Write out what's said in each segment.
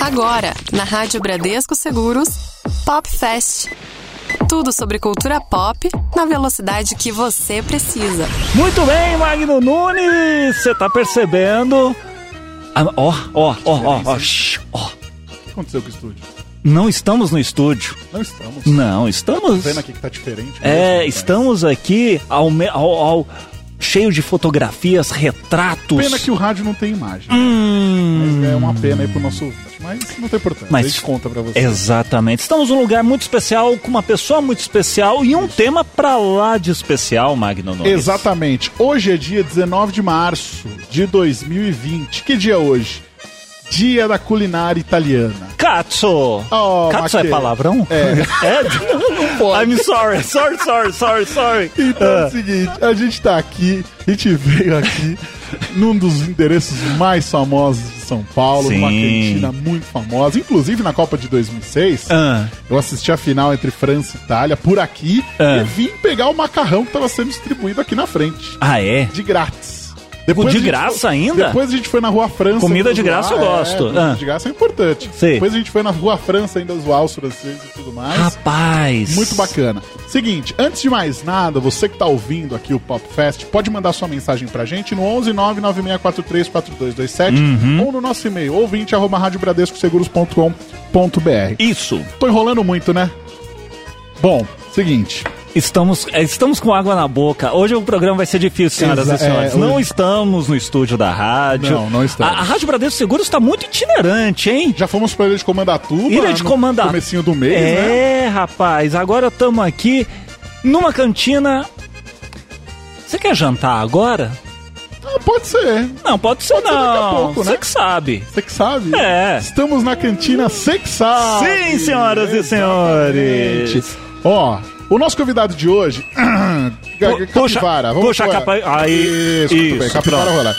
Agora, na Rádio Bradesco Seguros, Pop Fest. Tudo sobre cultura pop na velocidade que você precisa. Muito bem, Magno Nunes, você tá percebendo? Ah, Ó, ó, ó, ó, ó. O que aconteceu com o estúdio? Não estamos no estúdio. Não estamos. Não, estamos. vendo aqui que tá diferente. É, mesmo, né? estamos aqui ao, ao, ao- cheio de fotografias, retratos. Pena que o rádio não tem imagem. Hum, É uma pena aí pro nosso ouvinte, mas não tem importância. Mas- a gente conta pra você. Exatamente. Estamos num lugar muito especial, com uma pessoa muito especial e um tema pra lá de especial, Magno Nunes. Exatamente. Hoje é dia 19 de março de 2020. Que dia é hoje? Dia da culinária italiana. Katsu! Oh, Katsu é palavrão? É. É? I'm sorry, sorry, sorry, sorry, sorry. Então é Ah. o seguinte, a gente tá aqui, a gente veio aqui num dos endereços mais famosos de São Paulo, Sim. numa cantina muito famosa, inclusive na Copa de 2006. Ah. Eu assisti a final entre França e Itália por aqui Ah. e vim pegar o macarrão que estava sendo distribuído aqui na frente, Ah, é? de grátis. De a gente graça foi- ainda? Depois a gente foi na Rua França. Comida de graça zoar, eu gosto. É, comida Ah. de graça é importante. Sei. Depois a gente foi na Rua França ainda zoar os franceses e tudo mais. Rapaz. Muito bacana. Seguinte, antes de mais nada, você que tá ouvindo aqui o Pop Fest, pode mandar sua mensagem pra gente no 11 99643 4227 Uhum. ou no nosso e-mail ouvinte arroba radiobradescoseguros.com.br. Isso. Tô enrolando muito, né? Bom, seguinte. Estamos, é, estamos com água na boca. Hoje o programa vai ser difícil, senhoras Exa- e senhores. é, Não hoje- estamos no estúdio da rádio. Não, não estamos. A, a Rádio Bradesco Seguros está muito itinerante, hein? Já fomos pra Ilha de Comandatuba Ilha de Comandar. comecinho do mês, né? É, rapaz. Agora estamos aqui numa cantina. Você quer jantar agora? Ah, pode ser. Não, pode ser Pode ser daqui a não. pouco, Você né? que sabe. Você que sabe. É. Estamos na cantina Sexal. Sim, senhoras e senhores. Ó, o nosso convidado de hoje. Pu- puxa- capivara. puxa a capa- aí, Isso, muito bem. isso, Capivara rolar.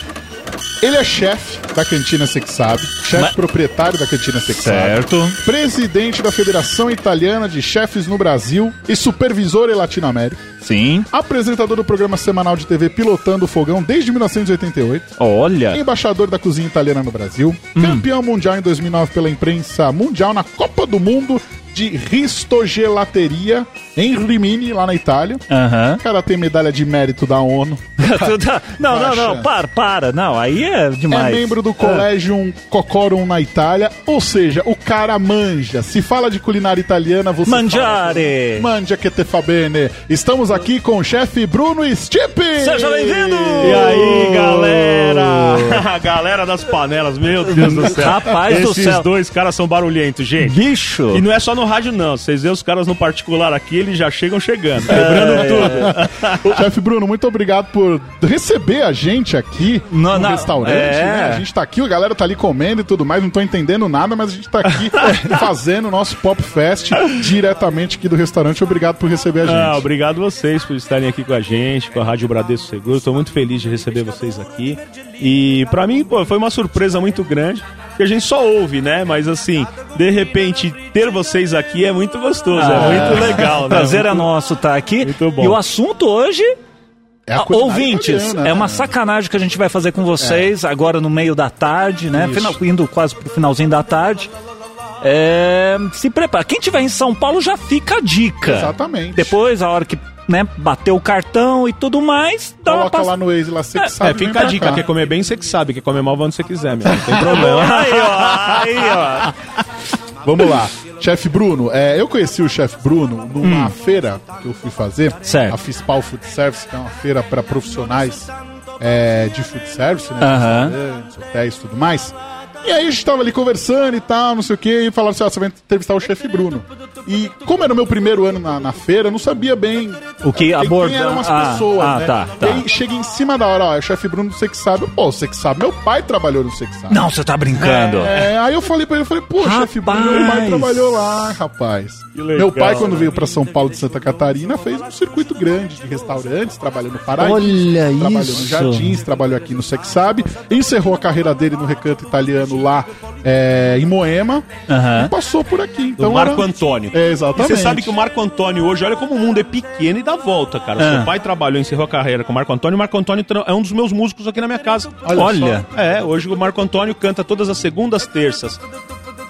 Ele é chefe da Cantina Sexabe, chefe Mas- proprietário da Cantina Sexabe, Certo. presidente da Federação Italiana de Chefes no Brasil e supervisor em Latinoamérica, Sim. apresentador do programa semanal de TV Pilotando o Fogão desde 1988, Olha. embaixador da cozinha italiana no Brasil, Hum. campeão mundial em 2009 pela imprensa mundial na Copa do Mundo de Ristogelateria em Rimini, lá na Itália. Aham. O cara tem medalha de mérito da ONU. não, não, não, Baixa. para, para. Não, aí é É demais. membro do Collegium Cocorum na Itália, ou seja, o cara manja. Se fala de culinária italiana, você Mangiare. fala. Mangia que te fa bene. Estamos aqui com o chefe Bruno Stipe. Seja bem-vindo! E aí, galera? galera das panelas, meu Deus do céu. Rapaz do Esses céu. dois caras são barulhentos, gente. Bicho. E não é só no rádio, não. Vocês veem os caras no particular aqui, eles já chegam chegando, quebrando É. tudo. Chefe Bruno, muito obrigado por receber a gente aqui No- no, na- restaurante. é. né? A gente tá aqui, a galera tá ali comendo e tudo mais, não tô entendendo nada, mas a gente tá aqui fazendo o nosso Pop Fest diretamente aqui do restaurante. Obrigado por receber a gente. Ah, obrigado vocês por estarem aqui com a gente, com a Rádio Bradesco Seguro. Estou muito feliz de receber vocês aqui. E pra mim, pô, foi uma surpresa muito grande, porque a gente só ouve, né? Mas assim, de repente, ter vocês aqui é muito gostoso, é muito legal, né? Prazer é nosso estar aqui. Muito bom. E o assunto hoje, É a ah, ouvintes, italiana, é uma né? sacanagem que a gente vai fazer com vocês agora no meio da tarde, né? Final- indo quase pro finalzinho da tarde. É, se prepara. Quem tiver em São Paulo já fica a dica. Exatamente. Depois, a hora que né, bater o cartão e tudo mais, dá uma Coloca pass- lá no Waze, lá você que É, sabe. É, fica a pra dica, cá. quer comer bem, você que sabe, quer comer mal, vai onde você quiser, meu. Não tem problema. Aí, ó, aí, ó. Vamos lá. Chefe Bruno, é, eu conheci o chefe Bruno numa feira que eu fui fazer. Hum. Certo. A Fispal Food Service, que é uma feira para profissionais é, de food service, né? Aham. Restaurantes, hotéis e tudo mais. E aí a gente tava ali conversando e tal, não sei o que, e falaram assim, ó, você vai entrevistar o chefe Bruno. E como era o meu primeiro ano na, na feira, eu não sabia bem O que quem, aborda- quem eram as ah, pessoas, ah, né? tá, tá. E aí chega em cima da hora, ó, é o chefe Bruno do Você Que Sabe. Pô, Você Que Sabe, meu pai trabalhou no Você Que Sabe. Não, você tá brincando. É, aí eu falei pra ele, eu falei, pô, chefe Bruno, meu pai trabalhou lá, rapaz. Que legal, meu pai, quando né? veio pra São Paulo de Santa Catarina, fez um circuito grande de restaurantes, trabalhou no Paraíso, Olha trabalhou isso. no Jardins, trabalhou aqui no Sex Sabe, encerrou a carreira dele no recanto italiano lá é, em Moema Aham. e passou por aqui. Então Marco era- Antônio. É, E exatamente. você sabe que o Marco Antônio hoje, olha como o mundo é pequeno e dá volta, cara. Ah. Seu pai trabalhou, encerrou a carreira com o Marco Antônio. O Marco Antônio é um dos meus músicos aqui na minha casa. Olha Olha. É, hoje o Marco Antônio canta todas as segundas, terças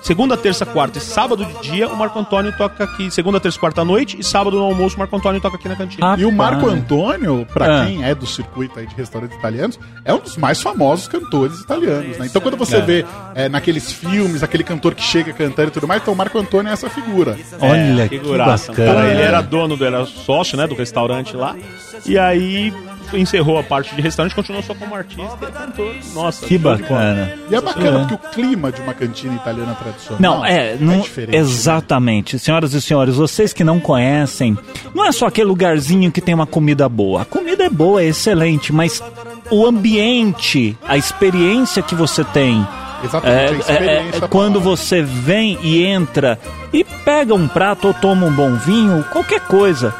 segunda, terça, quarta e sábado de dia, o Marco Antônio toca aqui. Segunda, terça, quarta à noite e sábado no almoço, o Marco Antônio toca aqui na cantina. E o Marco. Antônio, pra Ah. quem é do circuito aí de restaurantes italianos, é um dos mais famosos cantores italianos, né? Então quando você É. vê é, naqueles filmes, aquele cantor que chega cantando e tudo mais, então o Marco Antônio é essa figura. Olha que figuraça. bacana. Cara, ele era dono, do, era sócio, né, do restaurante lá. E aí encerrou a parte de restaurante, continuou só como artista e é cantor. Nossa, Que bacana. E é bacana É. porque o clima de uma cantina italiana tradicional Não, é, não, diferente. né? exatamente. Senhoras e senhores, vocês que não conhecem, não é só aquele lugarzinho que tem uma comida boa. A comida é boa, é excelente, mas o ambiente, a experiência que você tem. Exatamente, É, a é, experiência é, da quando você vem e entra e pega um prato ou toma um bom vinho, qualquer coisa,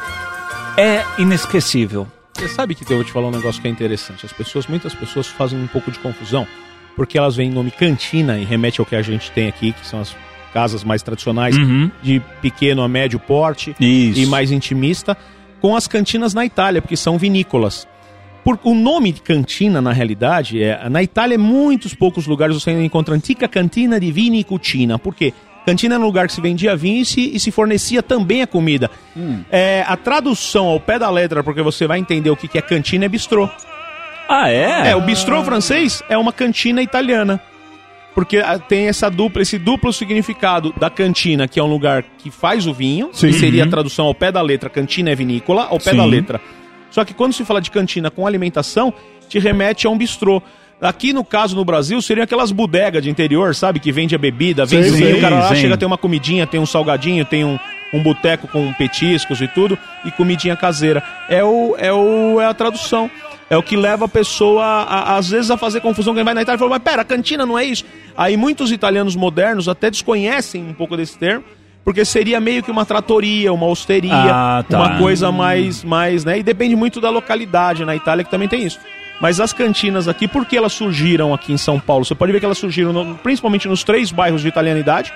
é inesquecível. Você sabe que eu vou te falar um negócio que é interessante. As pessoas, muitas pessoas fazem um pouco de confusão, porque elas veem nome cantina e remete ao que a gente tem aqui, que são as casas mais tradicionais, Uhum. de pequeno a médio porte Isso. e mais intimista, com as cantinas na Itália, porque são vinícolas. Por, o nome de cantina, na realidade, é na Itália, em muitos poucos lugares você encontra antiga cantina de vini e cucina. Por quê? Cantina era um lugar que se vendia vinho e se, e se fornecia também a comida. É, a tradução ao pé da letra, porque você vai entender o que, que é cantina, é bistrô. Ah, é? É, o bistrô francês é uma cantina italiana. Porque ah, tem essa dupla, esse duplo significado da cantina, que é um lugar que faz o vinho, Sim. que seria a tradução ao pé da letra, cantina é vinícola, ao pé Sim. da letra. Só que quando se fala de cantina com alimentação, te remete a um bistrô. Aqui, no caso, no Brasil, seriam aquelas bodegas de interior, sabe? Que vende a bebida, vende Sim, o vinho, o cara lá sim. chega, tem uma comidinha, tem um salgadinho, tem um, um boteco com petiscos e tudo, e comidinha caseira. É, o, é, o, é a tradução. É o que leva a pessoa, a- a- às vezes, a fazer confusão. Quem vai na Itália e fala, mas pera, cantina não é isso? Aí muitos italianos modernos até desconhecem um pouco desse termo, porque seria meio que uma tratoria, uma hosteria, Ah, tá. uma coisa mais, mais, né? E depende muito da localidade na Itália, que também tem isso. Mas as cantinas aqui, por que elas surgiram aqui em São Paulo? Você pode ver que elas surgiram no- principalmente nos três bairros de italianidade,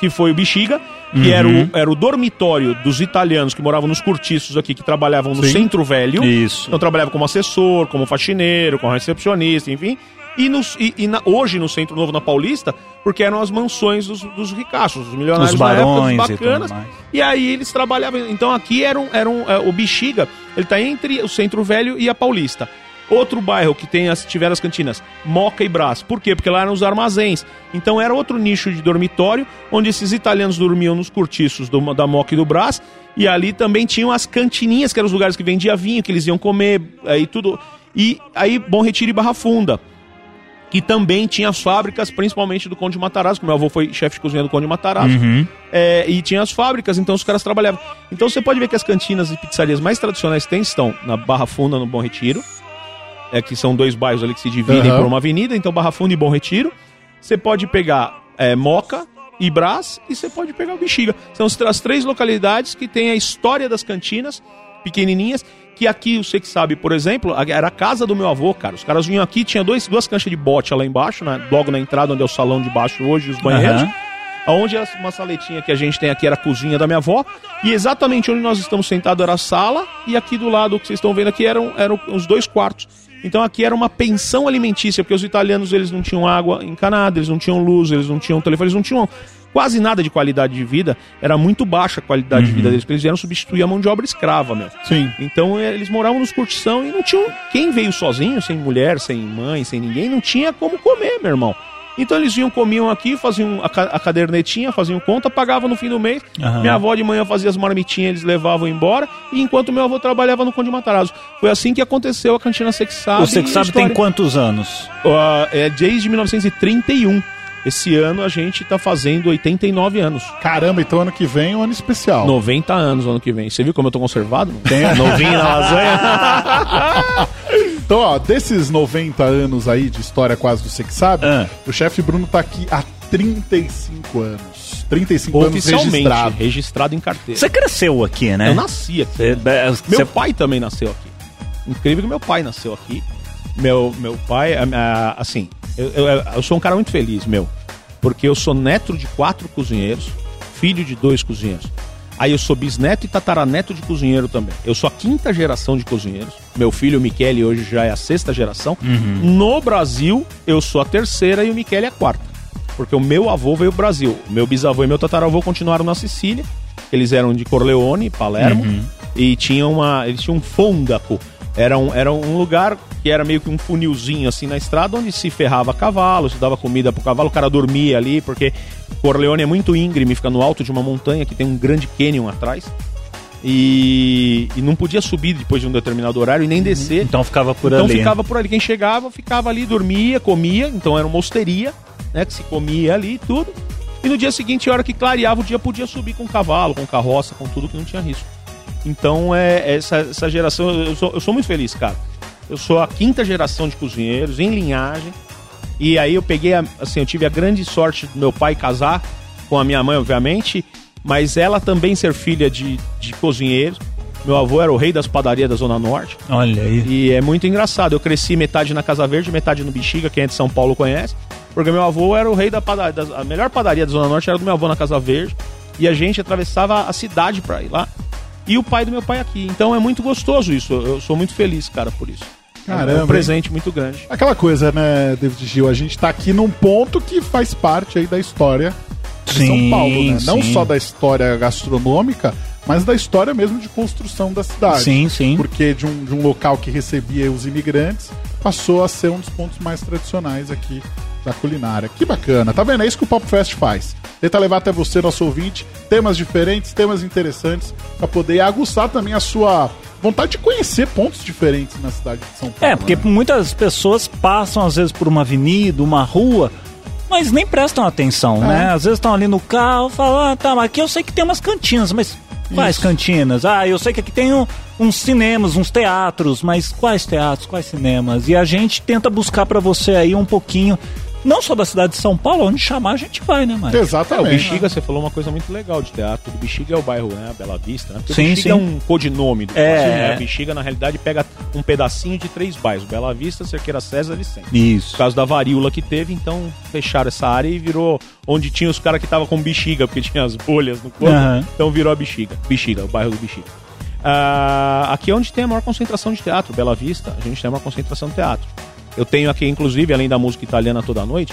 que foi o Bexiga, que era, o, era o dormitório dos italianos que moravam nos cortiços aqui, que trabalhavam no Sim. Centro Velho. Isso. Então trabalhava como assessor, como faxineiro, como recepcionista, enfim. E, nos- e- e na- hoje no Centro Novo, na Paulista, porque eram as mansões dos, dos ricaços, dos milionários Os época, barões e bacanas. mais. E aí eles trabalhavam. Então aqui era, um, era um, é, o Bexiga, ele tá entre o Centro Velho e a Paulista. Outro bairro que tem as, tiveram as cantinas, Moca e Brás. Por quê? Porque lá eram os armazéns. Então era outro nicho de dormitório, onde esses italianos dormiam nos cortiços do- da Moca e do Brás. E ali também tinham as cantininhas, que eram os lugares que vendia vinho, que eles iam comer, aí tudo. E aí Bom Retiro e Barra Funda que também tinha as fábricas, principalmente do Conde Matarazzo, que meu avô foi chefe de cozinha do Conde Matarazzo, Uhum. é, e tinha as fábricas, então os caras trabalhavam. Então você pode ver que as cantinas e pizzarias mais tradicionais tem estão na Barra Funda, no Bom Retiro, é, que são dois bairros ali que se dividem Aham. por uma avenida, então Barra Funda e Bom Retiro. Você pode pegar é, Moca e Brás, e você pode pegar o Bexiga. São as, as três localidades que têm a história das cantinas pequenininhas, que aqui, você que sabe, por exemplo, era a casa do meu avô, cara. Os caras vinham aqui, tinha dois, duas canchas de bote lá embaixo, né, logo na entrada, onde é o salão de baixo hoje, os banheiros. Aham. Onde era uma saletinha que a gente tem aqui era a cozinha da minha avó. E exatamente onde nós estamos sentados era a sala. E aqui do lado, o que vocês estão vendo aqui, eram, eram os dois quartos. Então aqui era uma pensão alimentícia, porque os italianos eles não tinham água encanada, eles não tinham luz, eles não tinham telefone, eles não tinham quase nada de qualidade de vida. Era muito baixa a qualidade de vida deles, porque eles vieram substituir a mão de obra escrava, meu. Sim. Então eh, eles moravam nos curtição e não tinham. Quem veio sozinho, sem mulher, sem mãe, sem ninguém, não tinha como comer, meu irmão. Então eles vinham, comiam aqui, faziam a, ca- a cadernetinha, faziam conta, pagavam no fim do mês. Aham. Minha avó de manhã fazia as marmitinhas, eles levavam embora. E enquanto meu avô trabalhava no Conde Matarazzo. Foi assim que aconteceu a cantina e a sabe tem quantos anos? Ah, é desde 1931. Esse ano a gente tá fazendo 89 anos. Caramba, então ano que vem é um ano especial. 90 anos ano que vem. Você viu como eu tô conservado? Tem novinho na lasanha. Então, ó, desses 90 anos aí de história quase do Você que sabe, Ah. o chefe Bruno tá aqui há 35 anos. 35 anos Oficialmente, registrado. registrado em carteira. Você cresceu aqui, né? Eu nasci aqui. Você- é, Meu você- pai também nasceu aqui. Incrível que meu pai nasceu aqui. Meu, meu pai, assim, eu, eu, eu sou um cara muito feliz, meu. Porque eu sou neto de quatro cozinheiros, filho de dois cozinheiros. Aí eu sou bisneto e tataraneto de cozinheiro também. Eu sou a quinta geração de cozinheiros. Meu filho, o Michele, hoje já é a sexta geração. No Brasil, eu sou a terceira e o Michele é a quarta. Porque o meu avô veio pro Brasil. Meu bisavô e meu tataravô continuaram na Sicília. Eles eram de Corleone, Palermo. E tinham uma. Eles tinham um fôndaco. Era um, era um lugar que era meio que um funilzinho assim na estrada, onde se ferrava cavalo, se dava comida pro cavalo, o cara dormia ali, porque Corleone é muito íngreme, fica no alto de uma montanha que tem um grande canyon atrás. E, e não podia subir depois de um determinado horário e nem descer. Então ficava por Então ali. ficava por ali. Quem chegava, ficava ali, dormia, comia. Então era uma osteria, né? Que se comia ali e tudo. E no dia seguinte, a hora que clareava o dia, podia subir com cavalo, com carroça, com tudo que não tinha risco. Então, é essa, essa geração, eu sou, eu sou muito feliz, cara. Eu sou a quinta geração de cozinheiros, em linhagem. E aí eu peguei, a- assim, eu tive a grande sorte do meu pai casar com a minha mãe, obviamente, mas ela também ser filha de, de cozinheiros. Meu avô era o rei das padarias da Zona Norte. Olha aí. E é muito engraçado. Eu cresci metade na Casa Verde, metade no Bexiga, quem é de São Paulo conhece. Porque meu avô era o rei da padaria. das- A melhor padaria da Zona Norte era do meu avô na Casa Verde. E a gente atravessava a cidade pra ir lá. E o pai do meu pai aqui. Então é muito gostoso isso. Eu sou muito feliz, cara, por isso. é Caramba, um presente muito grande. Aquela coisa, né, David Gil? A gente tá aqui num ponto que faz parte aí da história de São Sim, Paulo, né? Não sim. só da história gastronômica, mas da história mesmo de construção da cidade. Sim, sim. Porque de um, de um local que recebia os imigrantes, passou a ser um dos pontos mais tradicionais aqui da culinária. Que bacana, tá vendo? É isso que o Pop Fest faz. Tenta levar até você, nosso ouvinte, temas diferentes, temas interessantes, pra poder aguçar também a sua vontade de conhecer pontos diferentes na cidade de São Paulo. É, porque né? muitas pessoas passam, às vezes, por uma avenida, uma rua, mas nem prestam atenção, É. né? Às vezes estão ali no carro, falam, ah, tá, mas aqui eu sei que tem umas cantinas, mas quais Isso. cantinas? Ah, eu sei que aqui tem um- uns cinemas, uns teatros, mas quais teatros, quais cinemas? E a gente tenta buscar pra você aí um pouquinho, não só da cidade de São Paulo, onde chamar a gente vai, né, Mário? É, o Exatamente. Bexiga, você falou uma coisa muito legal de teatro. O Bexiga é o bairro, né? A Bela Vista, né? Porque Sim, o Bexiga sim. é um codinome do É. Brasil, né? O Bexiga, na realidade, pega um pedacinho de três bairros. Bela Vista, Cerqueira César e Centro. Por Isso. causa da varíola que teve, então fecharam essa área e virou onde tinha os caras que estavam com bexiga, porque tinha as bolhas no corpo. Aham. Então virou a bexiga. Bexiga, o bairro do bexiga. Ah, aqui é onde tem a maior concentração de teatro, Bela Vista, a gente tem uma concentração de teatro. Eu tenho aqui, inclusive, além da música italiana toda noite,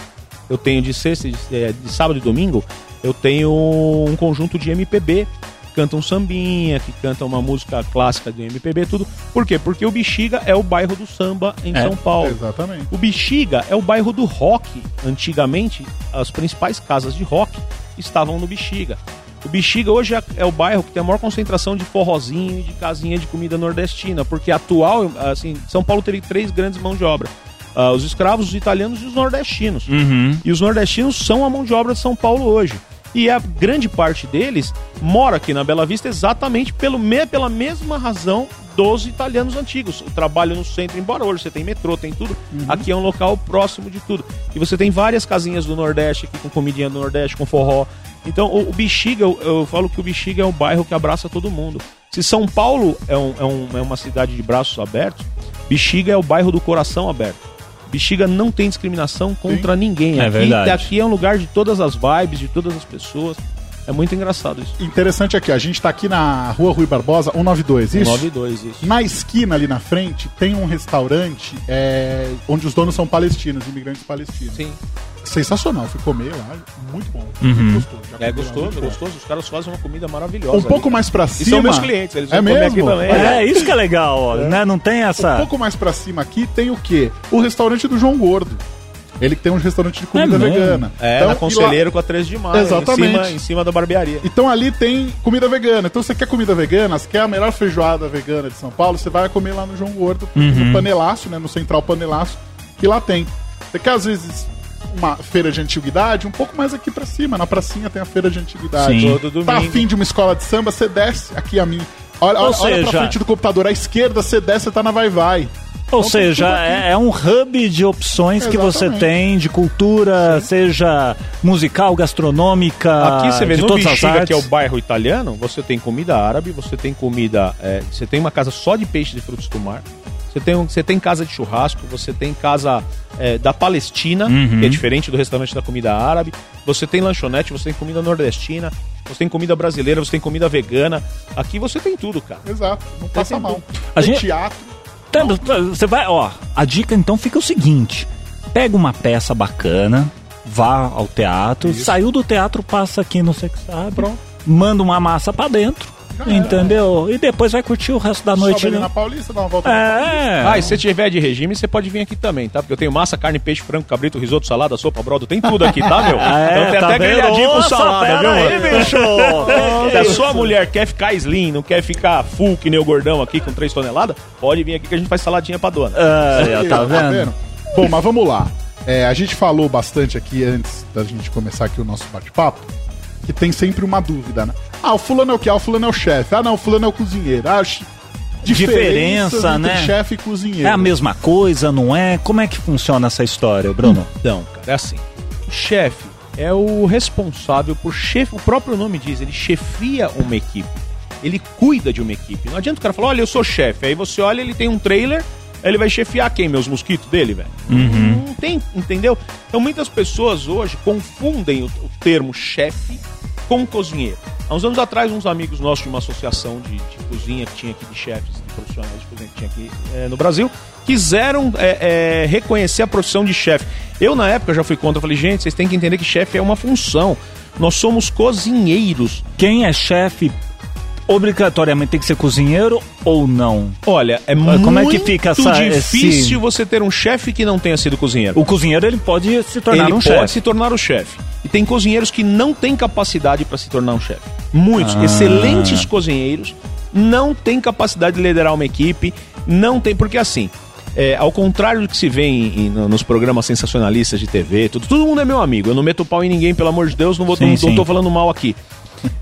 eu tenho de sexta, de, eh, de sábado e domingo, eu tenho um conjunto de MPB que canta um sambinha, que canta uma música clássica de MPB, tudo. Por quê? Porque o Bexiga é o bairro do samba em É, São Paulo. Exatamente. O Bexiga é o bairro do rock. Antigamente, as principais casas de rock estavam no Bexiga. O Bexiga hoje é, é o bairro que tem a maior concentração de forrozinho e de casinha de comida nordestina, porque atual, assim, São Paulo teve três grandes mãos de obra. Ah, os escravos, os italianos e os nordestinos. Uhum. E os nordestinos são a mão de obra de São Paulo hoje. E a grande parte deles mora aqui na Bela Vista exatamente pelo me, pela mesma razão dos italianos antigos. O trabalho no centro, embora hoje você tem metrô, tem tudo, aqui é um local próximo de tudo. E você tem várias casinhas do Nordeste aqui com comidinha do Nordeste, com forró. Então o, o Bexiga, eu, eu falo que o Bexiga é um bairro que abraça todo mundo. Se São Paulo é, um- é um- é uma cidade de braços abertos, Bexiga é o bairro do coração aberto. Bexiga não tem discriminação contra ninguém. É aqui, verdade. aqui é um lugar de todas as vibes, de todas as pessoas. É muito engraçado isso. Interessante aqui, a gente tá aqui na rua Rui Barbosa, 192, isso? 9-2, isso. Na esquina ali na frente tem um restaurante é, onde os donos são palestinos, imigrantes palestinos. Sim. Sensacional, fui comer lá, muito bom. Uhum. Muito gostoso. É comi lá, gostoso, muito é bom. gostoso. Os caras fazem uma comida maravilhosa. Um pouco ali. mais pra E cima. são meus clientes, eles é vão comer mesmo? aqui também. É, isso que é legal, ó, né? Não tem Um essa. pouco mais pra cima aqui tem o quê? O restaurante do João Gordo. Ele tem um restaurante de comida É vegana. É, Então, na e lá- Conselheiro com a 3 de maio. Exatamente. Em cima, em cima da barbearia. Então ali tem comida vegana. Então você quer comida vegana, você quer a melhor feijoada vegana de São Paulo, você vai comer lá no João Gordo, no Panelaço, né? No Central Panelaço, que lá tem. Você quer às vezes uma feira de antiguidade, um pouco mais aqui pra cima, na pracinha tem a feira de antiguidade. Sim. Todo Tá domingo. afim de uma escola de samba, você desce aqui a mim. Olha, Ou olha, olha seja- pra frente do computador, à esquerda, você desce, você tá na Vai Vai. Ou Então, tem seja, é, é um hub de opções que você Exatamente. tem de cultura, seja musical, gastronômica, Aqui você vê de no todas as Bexiga, artes. que é o bairro italiano, você tem comida árabe, você tem comida. é, você tem uma casa só de peixe e frutos do mar. Você tem, um- você tem casa de churrasco, você tem casa é, da Palestina, Uhum. que é diferente do restaurante da comida árabe. Você tem lanchonete, você tem comida nordestina, você tem comida brasileira, você tem comida vegana. Aqui você tem tudo, cara. Exato, não passa tem mal. tudo. A Tem gente- teatro. Tá, Você vai, ó, a dica então fica o seguinte: pega uma peça bacana, vá ao teatro, Isso. saiu do teatro, passa aqui no Pronto. manda uma massa pra dentro. Entendeu? E depois vai curtir o resto da noite. Sobe né? na Paulista, dá uma volta na Paulista. É. Ah, e se você tiver de regime, você pode vir aqui também, tá? Porque eu tenho massa, carne, peixe, frango, cabrito, risoto, salada, sopa, brodo, tem tudo aqui, tá, meu? É, então tem tá até vendo? grelhadinho com Nossa, salada, viu, aí, mano? bicho. Se a sua mulher quer ficar slim, não quer ficar full que nem o gordão aqui com 3 toneladas, pode vir aqui que a gente faz saladinha pra dona. É, tá vendo? Bom, mas vamos lá. É, a gente falou bastante aqui antes da gente começar aqui o nosso bate-papo, que tem sempre uma dúvida, né? Ah, o fulano é o quê? Ah, o fulano é o chefe. Ah, não, o fulano é o cozinheiro. Ah, Diferença, né? chefe e cozinheiro. É a mesma coisa, não é? Como é que funciona essa história, Bruno? Então, cara, é assim. O chefe é o responsável por chefe. O próprio nome diz, ele chefia uma equipe. Ele cuida de uma equipe. Não adianta o cara falar, olha, eu sou chefe. Aí você olha, ele tem um trailer, ele vai chefiar quem? Meus mosquitos dele, velho? Não tem, entendeu? Então muitas pessoas hoje confundem o, o termo chefe com cozinheiro. Há uns anos atrás, uns amigos nossos de uma associação de, de cozinha que tinha aqui de chefes, de profissionais de cozinha que tinha aqui eh, no Brasil, quiseram eh, eh, reconhecer a profissão de chefe. Eu, na época, já fui contra. Eu falei, gente, vocês têm que entender que chefe é uma função. Nós somos cozinheiros. Quem é chefe obrigatoriamente tem que ser cozinheiro ou não? Olha, é Como muito é que fica essa- difícil esse- você ter um chefe que não tenha sido cozinheiro. O cozinheiro ele pode se tornar ele um pode chefe. se tornar o chefe. E tem cozinheiros que não têm capacidade para se tornar um chefe. Muitos Ah. excelentes cozinheiros não têm capacidade de liderar uma equipe, não tem porque assim. é, ao contrário do que se vê em- em- nos programas sensacionalistas de TV, tudo, todo mundo é meu amigo. Eu não meto pau em ninguém, pelo amor de Deus, não, vou, Sim, não, sim. não tô falando mal aqui.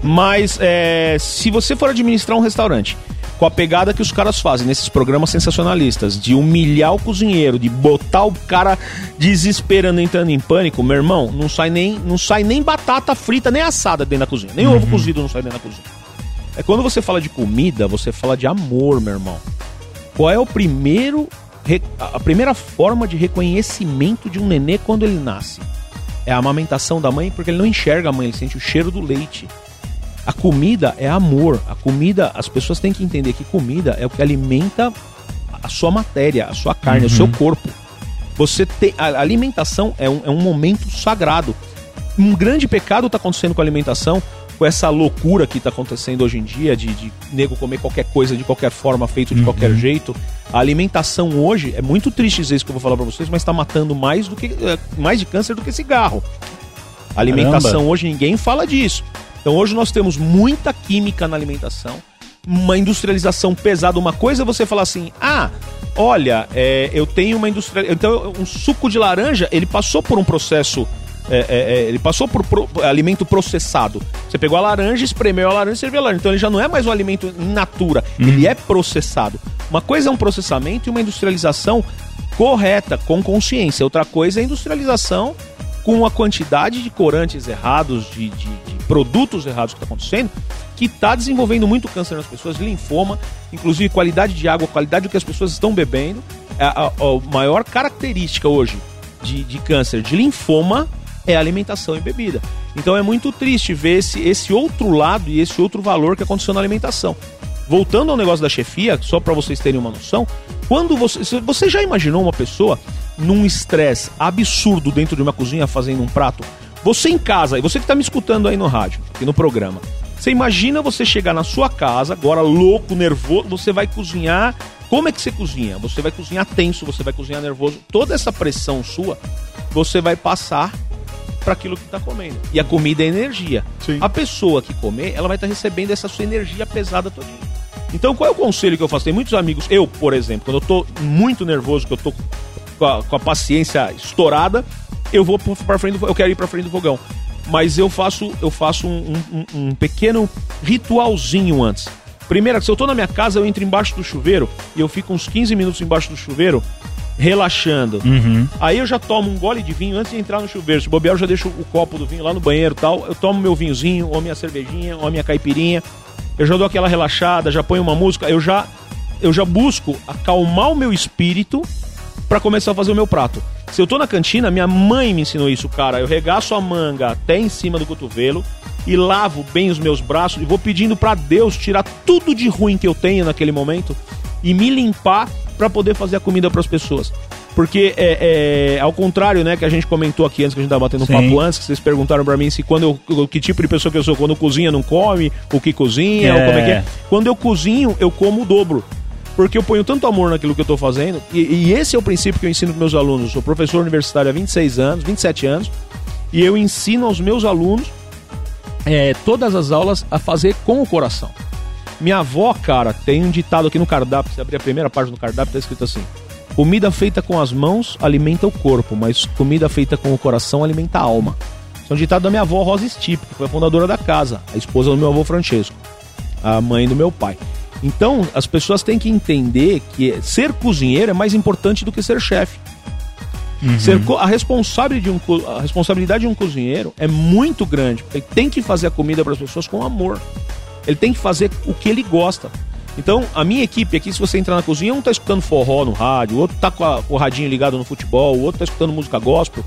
Mas é, se você for administrar um restaurante com a pegada que os caras fazem nesses programas sensacionalistas, de humilhar o cozinheiro, de botar o cara desesperando, entrando em pânico, meu irmão, não sai nem, não sai nem batata frita, nem assada dentro da cozinha. Nem ovo cozido não sai dentro da cozinha. É quando você fala de comida, você fala de amor, meu irmão. Qual é o primeiro a primeira forma de reconhecimento de um nenê quando ele nasce? É a amamentação da mãe, porque ele não enxerga a mãe, ele sente o cheiro do leite. A comida é amor. A comida, as pessoas têm que entender que comida é o que alimenta a sua matéria, a sua carne, o seu corpo. Você tem a alimentação é um, é um momento sagrado. Um grande pecado está acontecendo com a alimentação, com essa loucura que está acontecendo hoje em dia de, de nego comer qualquer coisa de qualquer forma, feito de qualquer jeito. A alimentação hoje é muito triste dizer isso que eu vou falar para vocês, mas está matando mais do que eh, mais de câncer do que cigarro. A alimentação Caramba. hoje ninguém fala disso. Então hoje nós temos muita química na alimentação, uma industrialização pesada. Uma coisa é você falar assim, ah, olha, é, eu tenho uma indústria. Então um suco de laranja ele passou por um processo. é, é, é, ele passou por pro- alimento processado. Você pegou a laranja, espremeu a laranja e serviu a laranja. Então ele já não é mais um alimento in natura, ele é processado. Uma coisa é um processamento e uma industrialização correta, com consciência. Outra coisa é a industrialização com a quantidade de corantes errados, de, de- de produtos errados que está acontecendo, que está desenvolvendo muito câncer nas pessoas, linfoma, inclusive qualidade de água, qualidade do que as pessoas estão bebendo. A, a- a maior característica hoje de, de câncer de linfoma é alimentação e bebida. Então é muito triste ver esse, esse outro lado e esse outro valor que aconteceu na alimentação. Voltando ao negócio da chefia, só para vocês terem uma noção, quando você, você já imaginou uma pessoa num estresse absurdo dentro de uma cozinha fazendo um prato? Você em casa, e você que está me escutando aí no rádio, aqui no programa, você imagina você chegar na sua casa, agora louco, nervoso, você vai cozinhar. Como é que você cozinha? Você vai cozinhar tenso, você vai cozinhar nervoso. Toda essa pressão sua, você vai passar para aquilo que está comendo. E a comida é energia. Sim. A pessoa que comer, ela vai estar recebendo essa sua energia pesada todinha. Então, qual é o conselho que eu faço? Tem muitos amigos, eu, por exemplo, quando eu tô muito nervoso, que eu tô com a, com a paciência estourada, eu vou para frente, do, eu quero ir para frente do fogão. Mas eu faço, eu faço um, um- um pequeno ritualzinho antes. Primeiro, se eu tô na minha casa, eu entro embaixo do chuveiro e eu fico uns 15 minutos embaixo do chuveiro, relaxando. Aí eu já tomo um gole de vinho antes de entrar no chuveiro. Se bobear, eu já deixo o copo do vinho lá no banheiro e tal. Eu tomo meu vinhozinho, ou minha cervejinha, ou minha caipirinha. Eu já dou aquela relaxada, já ponho uma música. Eu já, eu já busco acalmar o meu espírito para começar a fazer o meu prato. Se eu tô na cantina, minha mãe me ensinou isso, cara. Eu regaço a manga até em cima do cotovelo e lavo bem os meus braços e vou pedindo para Deus tirar tudo de ruim que eu tenho naquele momento e me limpar para poder fazer a comida para as pessoas. Porque é, é, ao contrário, né, que a gente comentou aqui antes, que a gente tava batendo um papo antes, que vocês perguntaram pra mim se quando eu, que tipo de pessoa que eu sou, quando cozinha não come, o que cozinha, ou como é que é. Quando eu cozinho, eu como o dobro. Porque eu ponho tanto amor naquilo que eu tô fazendo, e, e esse é o princípio que eu ensino pros meus alunos. Eu sou professor universitário há 26 anos, 27 anos, e eu ensino aos meus alunos é, todas as aulas a fazer com o coração. Minha avó, cara, tem um ditado aqui no cardápio. Você abrir a primeira página do cardápio, tá escrito assim: Comida feita com as mãos alimenta o corpo, mas comida feita com o coração alimenta a alma. Isso é um ditado da minha avó Rosa Stipe, que foi a fundadora da casa, a esposa do meu avô Francesco, a mãe do meu pai. Então, as pessoas têm que entender que ser cozinheiro é mais importante do que ser chefe. Ser co- a, responsabilidade de um, a responsabilidade de um cozinheiro é muito grande. porque Ele tem que fazer a comida para as pessoas com amor. Ele tem que fazer o que ele gosta. Então, a minha equipe aqui, se você entrar na cozinha, um tá escutando forró no rádio, o outro tá com, a- o radinho ligado no futebol, o outro tá escutando música gospel.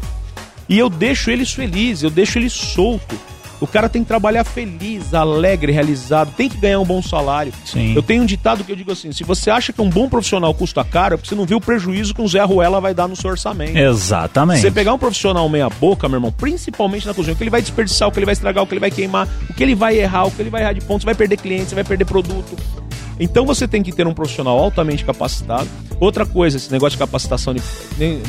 E eu deixo eles felizes, eu deixo eles solto. O cara tem que trabalhar feliz, alegre, realizado, tem que ganhar um bom salário. Sim. Eu tenho um ditado que eu digo assim: se você acha que um bom profissional custa caro, é porque você não viu o prejuízo que um Zé Ruela vai dar no seu orçamento. Exatamente. Você pegar um profissional meia boca, meu irmão, principalmente na cozinha, o que ele vai desperdiçar, o que ele vai estragar, o que ele vai queimar, o que ele vai errar, o que ele vai errar de pontos, você vai perder cliente, você vai perder produto. Então você tem que ter um profissional altamente capacitado. Outra coisa, esse negócio de capacitação de-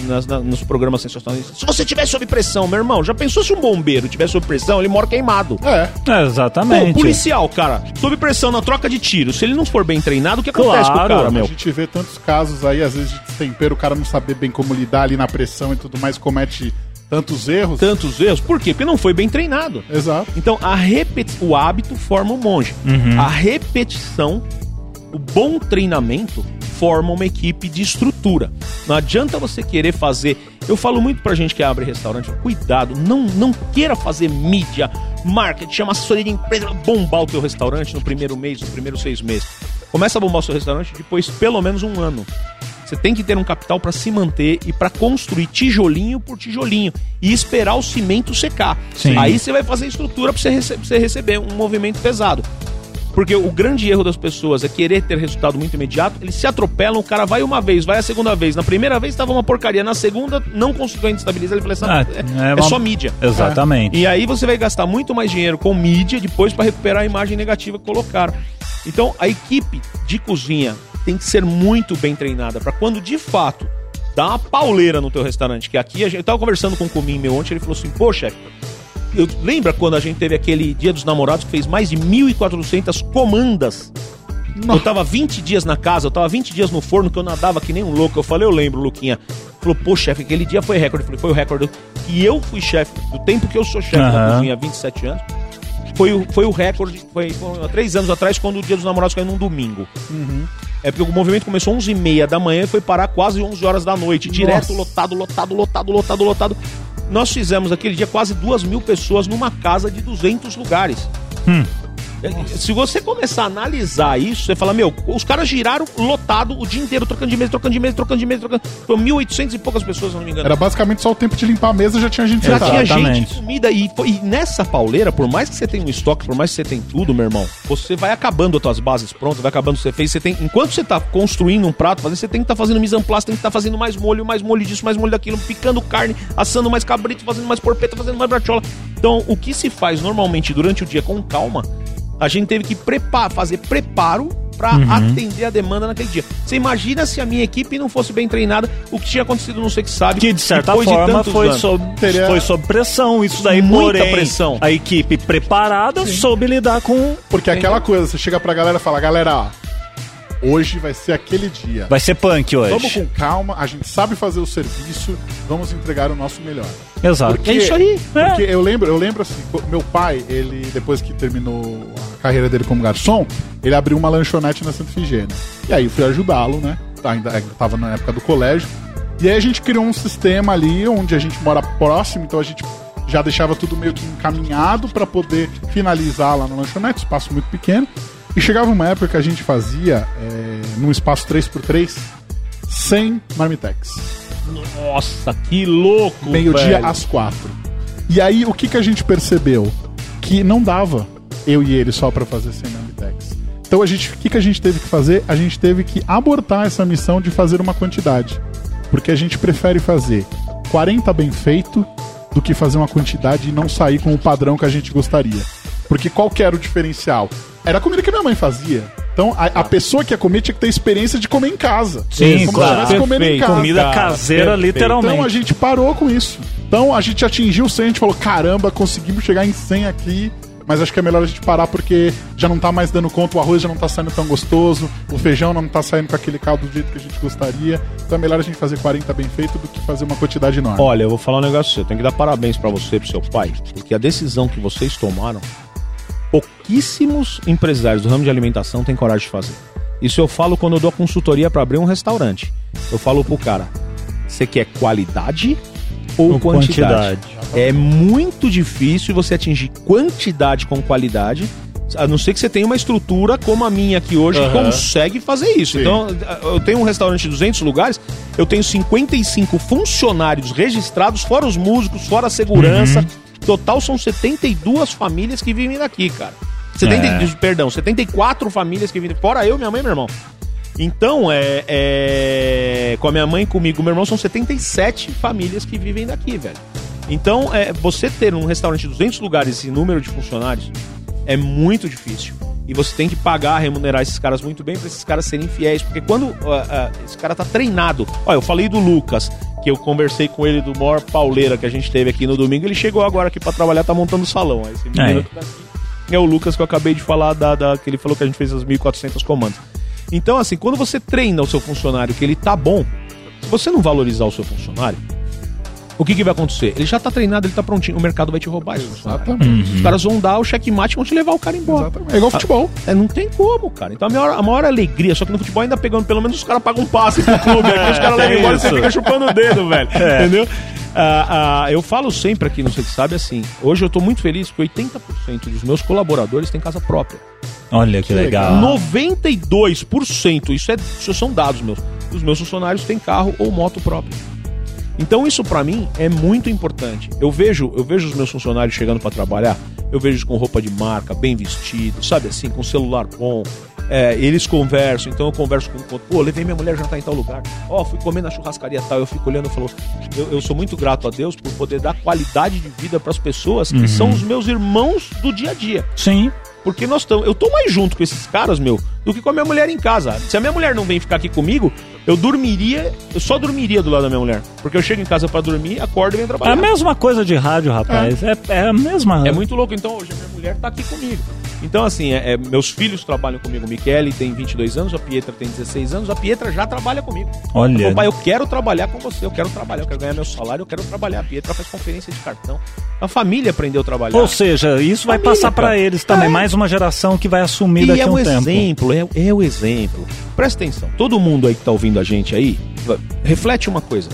nas- na- nos programas sensacionais. Se você tiver sob pressão, meu irmão, já pensou se um bombeiro tiver sob pressão, ele mora queimado. É. É, Exatamente. Pô, policial, cara, sob pressão na troca de tiro, se ele não for bem treinado, o que acontece com o Claro. cara, A meu? gente vê tantos casos aí, às vezes, de destempero, o cara não saber bem como lidar ali na pressão e tudo mais, comete tantos erros. Tantos erros, por quê? Porque não foi bem treinado. Exato. Então, a repeti o hábito forma o monge. A repetição, o bom treinamento, forma uma equipe de estrutura. Não adianta você querer fazer. Eu falo muito pra gente que abre restaurante, cuidado, não, não queira fazer mídia, marketing, chama assessoria de empresa, bombar o teu restaurante no primeiro mês, nos primeiros seis meses. Começa a bombar o seu restaurante depois pelo menos um ano. Você tem que ter um capital para se manter e para construir tijolinho por tijolinho e esperar o cimento secar. Sim. Aí você vai fazer estrutura para você, rece- pra você receber um movimento pesado. Porque o grande erro das pessoas é querer ter resultado muito imediato, eles se atropelam, o cara vai uma vez, vai a segunda vez. Na primeira vez estava uma porcaria, na segunda não conseguiu estabilizar, ele falou assim, Ah, é, é é uma- só mídia. Exatamente. E aí você vai gastar muito mais dinheiro com mídia depois para recuperar a imagem negativa que colocaram. Então a equipe de cozinha tem que ser muito bem treinada para quando de fato dá uma pauleira no teu restaurante. Que aqui a gente eu tava conversando com um comim meu ontem, ele falou assim: "Pô, chefe, eu, lembra quando a gente teve aquele Dia dos Namorados que fez mais de 1.400 comandas? Eu tava 20 dias na casa, eu tava 20 dias no forno, que eu nadava que nem um louco. Eu falei, eu lembro, Luquinha. Falou, pô, chefe, aquele dia foi recorde. Eu falei, foi o recorde que eu fui chefe, do tempo que eu sou chefe da Aham. cozinha, há 27 anos. Foi o, foi o recorde, foi, foi há três anos atrás, quando o Dia dos Namorados caiu num domingo. É porque o movimento começou 11h30 da manhã e foi parar quase 11 horas da noite. Direto, lotado, lotado, lotado, lotado, lotado. Nós fizemos aquele dia quase duas mil pessoas numa casa de 200 lugares. É, Se você começar a analisar isso, você fala, meu, os caras giraram lotado o dia inteiro, trocando de mesa, trocando de mesa, trocando de mesa, trocando. Foi 1.800 e poucas pessoas, se não me engano. Era basicamente só o tempo de limpar a mesa já tinha gente Já sentada. tinha gente, comida e, foi- e nessa pauleira, por mais que você tenha um estoque, por mais que você tenha tudo, meu irmão, você vai acabando as tuas bases prontas, vai acabando o que você fez. Você tem, enquanto você tá construindo um prato, você tem que estar fazendo mise en place, tem que estar fazendo mais molho, mais molho disso, mais molho daquilo, picando carne, assando mais cabrito, fazendo mais porpeta, fazendo mais brachola. Então, o que se faz normalmente durante o dia com calma, a gente teve que preparar, fazer preparo pra atender a demanda naquele dia. Você imagina se a minha equipe não fosse bem treinada, o que tinha acontecido, não sei que sabe. Que de certa forma tantos foi anos. sob, Teria- foi sob pressão. Isso daí, Muita porém, pressão. a equipe preparada soube lidar com. Porque aquela coisa, você chega pra galera e fala, galera, hoje vai ser aquele dia. Vai ser punk hoje. Vamos com calma, a gente sabe fazer o serviço, vamos entregar o nosso melhor. Exato. Porque- É isso aí. Porque eu lembro, eu lembro assim, meu pai, ele, depois que terminou carreira dele como garçom, ele abriu uma lanchonete na Santa Figênia. E aí eu fui ajudá-lo, né? Ainda, ainda tava na época do colégio. E aí a gente criou um sistema ali onde a gente mora próximo, então a gente já deixava tudo meio que encaminhado para poder finalizar lá na lanchonete, espaço muito pequeno. E chegava uma época que a gente fazia é, num espaço 3x3 sem marmitex Nossa, que louco, meio-dia às quatro. E aí, o que, que a gente percebeu? Que não dava eu e ele só pra fazer sem Namitex. Então, a gente, o que, que a gente teve que fazer? A gente teve que abortar essa missão de fazer uma quantidade. Porque a gente prefere fazer 40 bem feito do que fazer uma quantidade e não sair com o padrão que a gente gostaria. Porque qual que era o diferencial? Era a comida que minha mãe fazia. Então, a, a pessoa que ia comer tinha que ter experiência de comer em casa. Sim, Como claro. se comendo em casa. Comida cara, caseira, perfeito. literalmente. Então a gente parou com isso. Então a gente atingiu 100, a gente falou, caramba, conseguimos chegar em 100 aqui. Mas acho que é melhor a gente parar porque já não tá mais dando conta, o arroz já não tá saindo tão gostoso, o feijão não tá saindo com aquele caldo do jeito que a gente gostaria. Então é melhor a gente fazer 40 bem feito do que fazer uma quantidade enorme. Olha, eu vou falar um negócio. Eu tenho que dar parabéns pra você e pro seu pai, porque a decisão que vocês tomaram, pouquíssimos empresários do ramo de alimentação têm coragem de fazer. Isso eu falo quando eu dou consultoria pra abrir um restaurante. Eu falo pro cara: você quer qualidade ou Ou quantidade? É muito difícil você atingir quantidade com qualidade. A não ser que você tenha uma estrutura como a minha aqui hoje que Aham. consegue fazer isso. Sim. Então, eu tenho um restaurante de 200 lugares, eu tenho 55 funcionários registrados, fora os músicos, fora a segurança. Total são 72 famílias que vivem daqui, cara. 70, É. Perdão, 74 famílias que vivem, fora eu, minha mãe e meu irmão. Então, é, é, com a minha mãe comigo, meu irmão, são 77 famílias que vivem daqui, velho. Então, é, você ter um restaurante de 200 lugares esse número de funcionários é muito difícil. E você tem que pagar, remunerar esses caras muito bem para esses caras serem fiéis. Porque quando ah, ah, esse cara tá treinado. Olha, eu falei do Lucas, que eu conversei com ele do maior pauleira que a gente teve aqui no domingo. Ele chegou agora aqui para trabalhar, tá montando o salão. Aí Esse menino Aí. que tá aqui é o Lucas que eu acabei de falar, da, da- que ele falou que a gente fez as 1.400 comandos. Então, assim, quando você treina o seu funcionário que ele tá bom, você não valorizar o seu funcionário, o que, que vai acontecer? Ele já tá treinado, ele tá prontinho, o mercado vai te roubar funcionário. Exatamente. Os caras vão dar o checkmate e vão te levar o cara embora. Exatamente. É igual futebol. É, não tem como, cara. Então a maior, a maior alegria, só que no futebol ainda pegando, pelo menos os caras pagam um passe pro clube. Aqui os caras levam embora e você isso. fica chupando o dedo, velho. Entendeu? Ah, ah, eu falo sempre aqui, não sei se sabe, assim. Hoje eu tô muito feliz que 80% dos meus colaboradores têm casa própria. Olha que legal. 92%, isso, é, isso são dados meus, dos meus funcionários têm carro ou moto própria. Então isso pra mim é muito importante. Eu vejo, eu vejo os meus funcionários chegando pra trabalhar, eu vejo eles com roupa de marca, bem vestidos, sabe assim, com celular bom. É, eles conversam, então eu converso com com- pô, levei minha mulher jantar em tal lugar. Ó, fui comer na churrascaria tal. Eu fico olhando e falo, eu, eu sou muito grato a Deus por poder dar qualidade de vida pras pessoas que são os meus irmãos do dia a dia. Sim. Porque nós estamos. Eu tô mais junto com esses caras, meu, do que com a minha mulher em casa. Se a minha mulher não vem ficar aqui comigo, eu dormiria. Eu só dormiria do lado da minha mulher. Porque eu chego em casa pra dormir, acordo e venho É a trabalhar. mesma coisa de rádio, rapaz. É, é a mesma. É muito louco. Então, hoje a minha mulher tá aqui comigo. Então, assim, é- é, meus filhos trabalham comigo. O Michele tem 22 anos, a Pietra tem 16 anos. A Pietra já trabalha comigo. Olha. Meu pai, eu quero trabalhar com você. Eu quero trabalhar, eu quero ganhar meu salário, eu quero trabalhar. A Pietra faz conferência de cartão. A família aprendeu a trabalhar. Ou seja, isso vai Família, passar pra cara. eles também. É. Mais uma geração que vai assumir E daqui é a o um tempo. exemplo, é, é o exemplo. Presta atenção, todo mundo aí que tá ouvindo a gente aí, reflete uma coisa.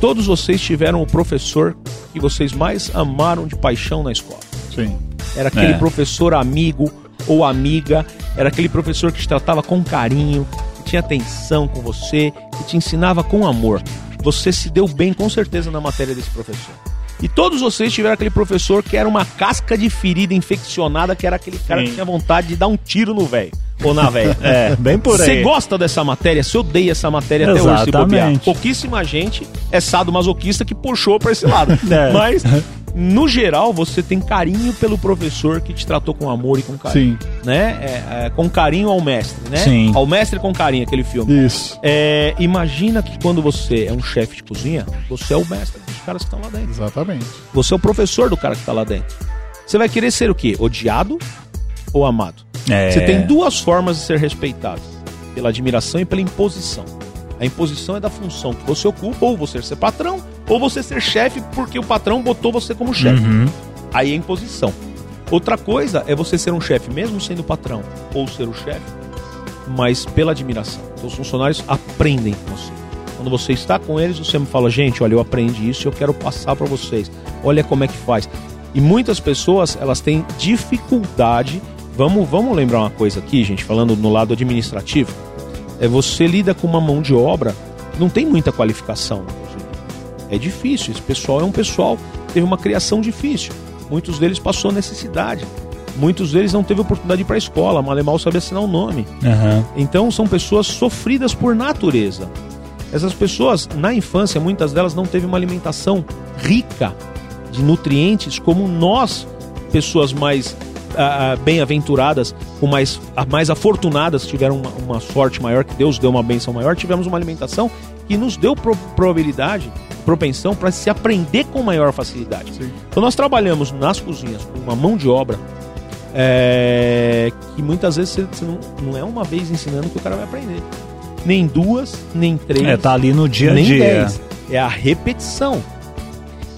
Todos vocês tiveram o professor que vocês mais amaram de paixão na escola. Sim. Era aquele É. professor amigo ou amiga, era aquele professor que te tratava com carinho, que tinha atenção com você, que te ensinava com amor. Você se deu bem com certeza na matéria desse professor. E todos vocês tiveram aquele professor que era uma casca de ferida infeccionada, que era aquele cara Sim. que tinha vontade de dar um tiro no velho. Ou na velha. É, bem por aí. Você gosta dessa matéria? Você odeia essa matéria até hoje, se bobear. Exatamente. Pouquíssima gente é sadomasoquista que puxou pra esse lado. É. Mas, no geral, você tem carinho pelo professor que te tratou com amor e com carinho. Sim. Né? É, é, com carinho ao mestre, né? Sim. Ao mestre com carinho, aquele filme. Isso. É, imagina que quando você é um chefe de cozinha, você é o mestre dos caras que estão lá dentro. Exatamente. Você é o professor do cara que tá lá dentro. Você vai querer ser o quê? Odiado ou amado? É. Você tem duas formas de ser respeitado: pela admiração e pela imposição. A imposição é da função que você ocupa, ou você ser patrão, ou você ser chefe porque o patrão botou você como chefe. Uhum. Aí é imposição. Outra coisa é você ser um chefe, mesmo sendo patrão, ou ser o chefe, mas pela admiração. Então os funcionários aprendem com você. Quando você está com eles, você me fala, gente, olha, eu aprendi isso e eu quero passar para vocês. Olha como é que faz. E muitas pessoas, elas têm dificuldade. Vamos, vamos lembrar uma coisa aqui, gente, falando no lado administrativo. É você lida com uma mão de obra, que não tem muita qualificação. É difícil. Esse pessoal é um pessoal que teve uma criação difícil. Muitos deles passou necessidade. Muitos deles não teve oportunidade de ir para a escola, mal mal sabe assinar o nome. Aham. Então são pessoas sofridas por natureza. Essas pessoas, na infância, muitas delas não teve uma alimentação rica de nutrientes como nós, pessoas mais ah, ah, bem-aventuradas, com mais, ah, mais afortunadas, tiveram uma, uma sorte maior, que Deus deu uma benção maior, tivemos uma alimentação que nos deu pro- probabilidade, propensão para se aprender com maior facilidade. Sim. Então nós trabalhamos nas cozinhas com uma mão de obra é, que muitas vezes você, você não, não é uma vez ensinando que o cara vai aprender. Nem duas, nem três. É, tá ali no dia a nem dia. dez. É a repetição.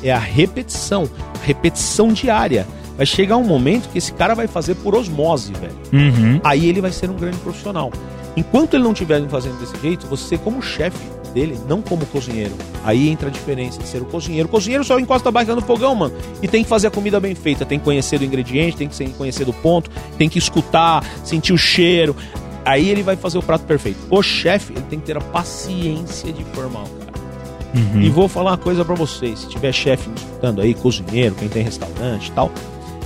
É a repetição. A repetição diária. Vai chegar um momento que esse cara vai fazer por osmose, velho. Uhum. Aí ele vai ser um grande profissional. Enquanto ele não estiver fazendo desse jeito, você, como chefe dele, não como cozinheiro. Aí entra a diferença de ser o cozinheiro. O cozinheiro só encosta a barriga no fogão, mano. E tem que fazer a comida bem feita. Tem que conhecer do ingrediente, tem que conhecer do ponto, tem que escutar, sentir o cheiro. Aí ele vai fazer o prato perfeito. O chefe, ele tem que ter a paciência de formar o cara. E vou falar uma coisa pra vocês. Se tiver chefe me escutando aí, cozinheiro, quem tem restaurante e tal,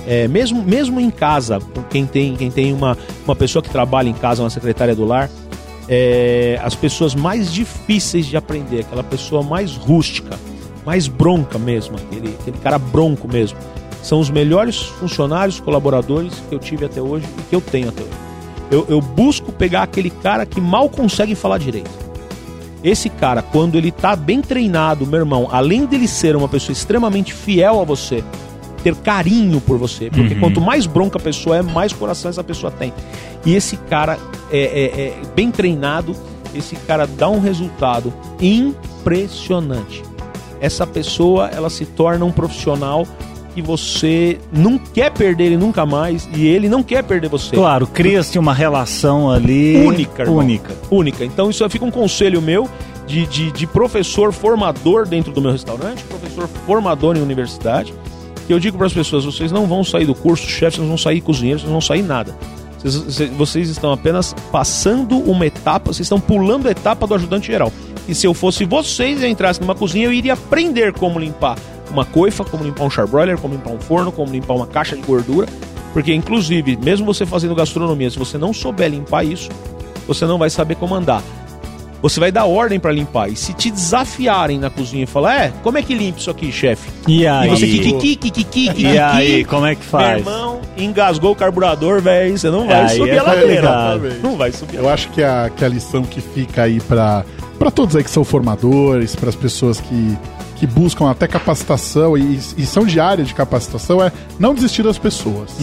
é, mesmo, mesmo em casa, quem tem, quem tem uma, uma pessoa que trabalha em casa, uma secretária do lar, é, as pessoas mais difíceis de aprender, aquela pessoa mais rústica, mais bronca mesmo, aquele, aquele cara bronco mesmo, são os melhores funcionários, colaboradores que eu tive até hoje e que eu tenho até hoje. Eu, eu busco pegar aquele cara que mal consegue falar direito. Esse cara, quando ele tá bem treinado, meu irmão, além dele ser uma pessoa extremamente fiel a você, ter carinho por você, porque Uhum. quanto mais bronca a pessoa é, mais coração essa pessoa tem. E esse cara é, é- é bem treinado, esse cara dá um resultado impressionante. Essa pessoa, ela se torna um profissional que você não quer perder ele nunca mais e ele não quer perder você Claro, cria-se uma relação ali única, irmão. única. Única. Então isso fica um conselho meu de, de, de professor formador dentro do meu restaurante, professor formador em universidade, que eu digo para as pessoas, vocês não vão sair do curso chefe, vocês não vão sair cozinheiros, não vão sair nada. Vocês, vocês- estão apenas passando uma etapa, vocês estão pulando a etapa do ajudante geral. E se eu fosse vocês e entrasse numa cozinha, eu iria aprender como limpar uma coifa, como limpar um charbroiler, como limpar um forno, como limpar uma caixa de gordura. Porque, inclusive, mesmo você fazendo gastronomia, se você não souber limpar isso, você não vai saber comandar. Você vai dar ordem pra limpar. E se te desafiarem na cozinha e falar, é, como é que limpa isso aqui, chefe? E aí? E você kikiki, kikiki, kikiki. E aí, como é que Meu faz? irmão, engasgou o carburador, velho. Você não vai Aí subir é a ladeira. Não vai subir a Eu acho que a, que a lição que fica aí pra pra todos aí que são formadores, para as pessoas que, que buscam até capacitação e, e são de área de capacitação, é não desistir das pessoas.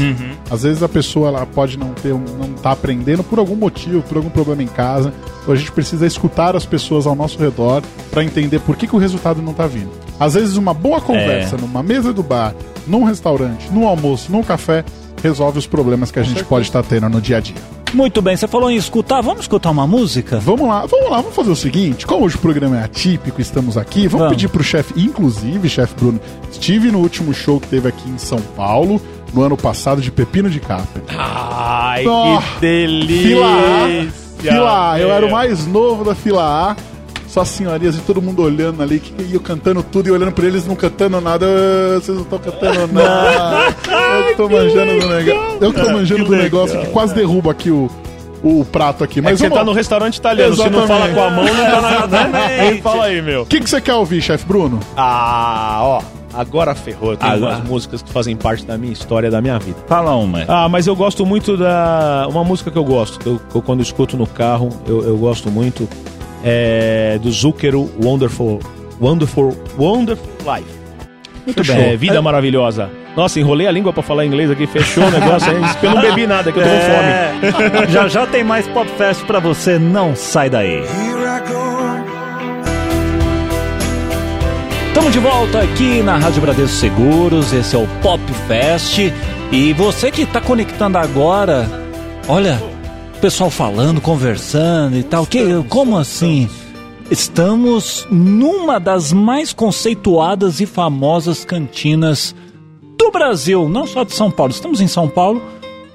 Às vezes a pessoa ela pode não ter, não tá aprendendo por algum motivo, por algum problema em casa. Então a gente precisa escutar as pessoas ao nosso redor para entender por que, que o resultado não tá vindo. Às vezes uma boa conversa numa mesa do bar, num restaurante, num almoço, num café, resolve os problemas que a gente pode estar tendo no dia a dia. Muito bem, você falou em escutar, vamos escutar uma música? Vamos lá, vamos lá, vamos fazer o seguinte. Como hoje o programa é atípico, estamos aqui, vamos, Vamos. pedir pro chefe, inclusive, chefe Bruno, estive no último show que teve aqui em São Paulo, no ano passado, de Pepino de Capri. Ai, Oh, que delícia! Fila A, fila A, eu era o mais novo da fila A. Só as senhorias e todo mundo olhando ali, que e eu cantando tudo e olhando pra eles não cantando nada. Ah, Vocês não estão cantando nada. eu que tô manjando do negócio. Eu que tô manjando do negócio que quase derruba aqui o, o prato aqui. É Mas que você vamos tá no restaurante italiano, se não fala Exatamente. com a mão, não tá na né? Fala aí, meu. O que, que você quer ouvir, chefe Bruno? Ah, ó, agora ferrou. Tem Agora. umas músicas que fazem parte da minha história, da minha vida. Fala uma. Ah, mas eu gosto muito da. Uma música que eu gosto, que eu, que eu quando escuto no carro, eu, eu gosto muito. É do Zucchero Wonderful. Wonderful. Wonderful Life. Muito É, bem. vida maravilhosa. Nossa, enrolei a língua pra falar inglês aqui, fechou o negócio aí. Eu não bebi nada, que eu tô com fome. É, já já tem mais Pop Fest pra você, não sai daí. Estamos de volta aqui na Rádio Bradesco Seguros, esse é o Pop Fest. E você que está conectando agora, olha, pessoal falando, conversando e tal. Que, como assim? Estamos numa das mais conceituadas e famosas cantinas do Brasil, não só de São Paulo. Estamos em São Paulo,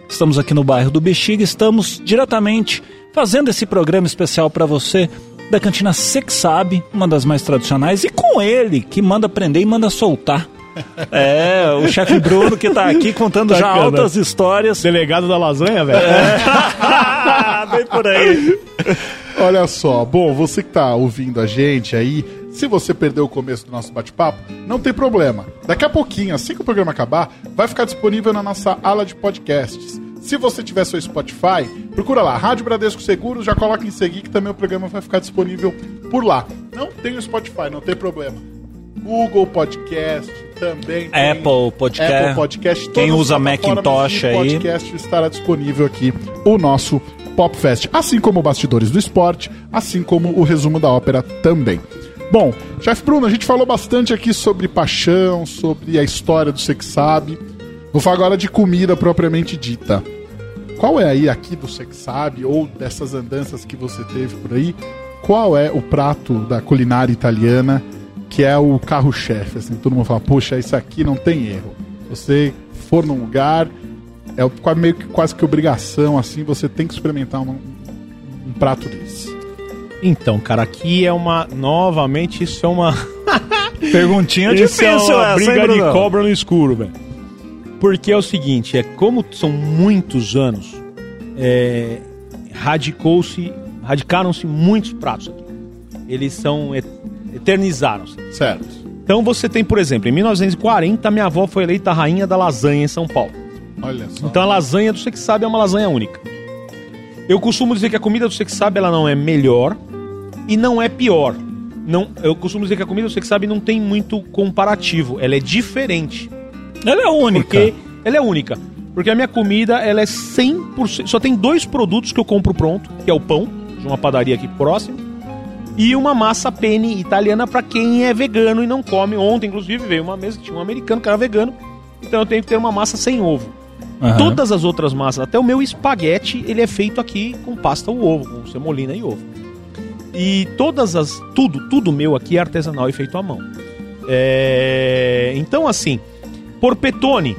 estamos aqui no bairro do Bexiga, estamos diretamente fazendo esse programa especial para você da cantina Sex Sabe, uma das mais tradicionais, e com ele que manda prender e manda soltar. É, o chefe Bruno que tá aqui contando já altas histórias. Delegado da lasanha, velho. Bem por aí. Olha só, bom, você que tá ouvindo a gente aí, se você perdeu o começo do nosso bate-papo, não tem problema. Daqui a pouquinho, assim que o programa acabar, vai ficar disponível na nossa ala de podcasts. Se você tiver seu Spotify, procura lá, Rádio Bradesco Seguros, já coloca em seguir que também o programa vai ficar disponível por lá. Não tem o Spotify, não tem problema. Google Podcast também. Apple Podcast. Apple Podcast. Quem usa Macintosh aí. podcast estará disponível aqui o nosso Popfest, assim como o Bastidores do Esporte, assim como o resumo da ópera também. Bom, chefe Bruno, a gente falou bastante aqui sobre paixão, sobre a história do Você Que Sabe. Vou falar agora de comida propriamente dita. Qual é aí aqui do Você Que Sabe, ou dessas andanças que você teve por aí, qual é o prato da culinária italiana que é o carro-chefe? Assim, todo mundo fala, poxa, isso aqui não tem erro. Você for num lugar, é meio que quase que obrigação, assim, você tem que experimentar um, um prato desse. Então, cara, aqui é uma. Novamente, isso é uma. Perguntinha é difícil uma essa, briga hein, de cobra no escuro, velho. Porque é o seguinte, é como são muitos anos, é, radicou-se, radicaram-se muitos pratos aqui. Eles são eternizaram-se. Certo. Então você tem, por exemplo, em 1940 minha avó foi eleita rainha da lasanha em São Paulo. Olha só. Então a lasanha do Você Que Sabe é uma lasanha única. Eu costumo dizer que a comida do Você Que Sabe ela não é melhor e não é pior. Não, eu costumo dizer que a comida do Você Que Sabe não tem muito comparativo. Ela é diferente. Ela é única. Porque ela é única. Porque a minha comida, ela é 100%... Só tem dois produtos que eu compro pronto, que é o pão, de uma padaria aqui próximo, e uma massa penne italiana para quem é vegano e não come. Ontem, inclusive, veio uma mesa que tinha um americano que era vegano, então eu tenho que ter uma massa sem ovo. Aham. Todas as outras massas, até o meu espaguete, ele é feito aqui com pasta ou ovo, com semolina e ovo. E todas as. Tudo, tudo meu aqui é artesanal e feito à mão. É, então, assim, porpetone.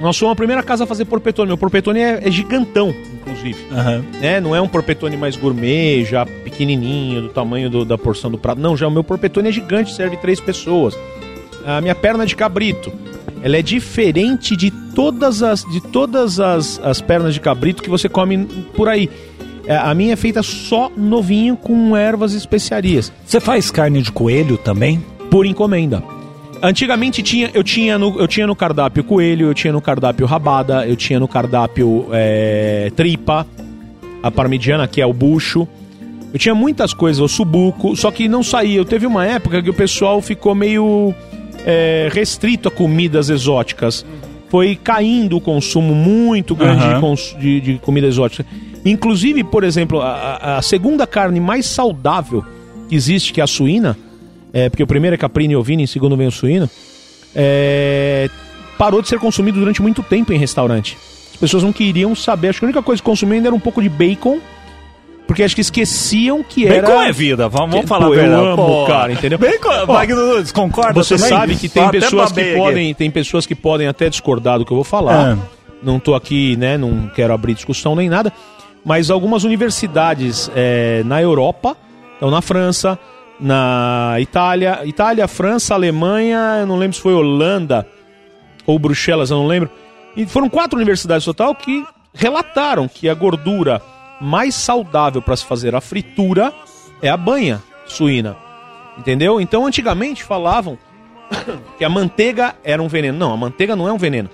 Nós somos a primeira casa a fazer porpetone. Meu porpetone é, é gigantão, inclusive. Aham. né? Não é um porpetone mais gourmet, já pequenininho, do tamanho do- da porção do prato. Não, já o meu porpetone é gigante, serve três pessoas. A minha perna de cabrito, ela é diferente de todas as, de todas as, as pernas de cabrito que você come por aí. É, A minha é feita só novinho com ervas e especiarias Você faz carne de coelho também? por encomenda. Antigamente tinha, eu, tinha no, eu tinha no cardápio coelho, eu tinha no cardápio rabada, eu tinha no cardápio é, tripa, a parmigiana, que é o bucho. Eu tinha muitas coisas, o subuco, só que não saía. Eu teve uma época que o pessoal ficou meio é, restrito a comidas exóticas. Foi caindo o consumo muito grande de, Aham. cons- de, de comida exótica. Inclusive, por exemplo, a, a- a segunda carne mais saudável que existe, que é a suína, é, porque o primeiro é caprino e ovino, e o segundo vem o suíno, é, parou de ser consumido durante muito tempo em restaurante. As pessoas não queriam saber. Acho que a única coisa que consumiam ainda era um pouco de bacon, porque acho que esqueciam que era. Bacon é vida, vamos, vamos falar pô, eu amo, Pô, cara, entendeu? Bacon, Ó, Wagner Nunes, concorda Você também? sabe que tem pessoas que aqui. podem, tem pessoas que podem até discordar do que eu vou falar. Ah. Não tô aqui, né? Não quero abrir discussão nem nada. Mas algumas universidades é, na Europa, então na França, na Itália, Itália, França, Alemanha, eu não lembro se foi Holanda ou Bruxelas, eu não lembro. E foram quatro universidades total que relataram que a gordura mais saudável para se fazer a fritura é a banha suína. Entendeu? Então antigamente falavam que a manteiga era um veneno. Não, a manteiga não é um veneno.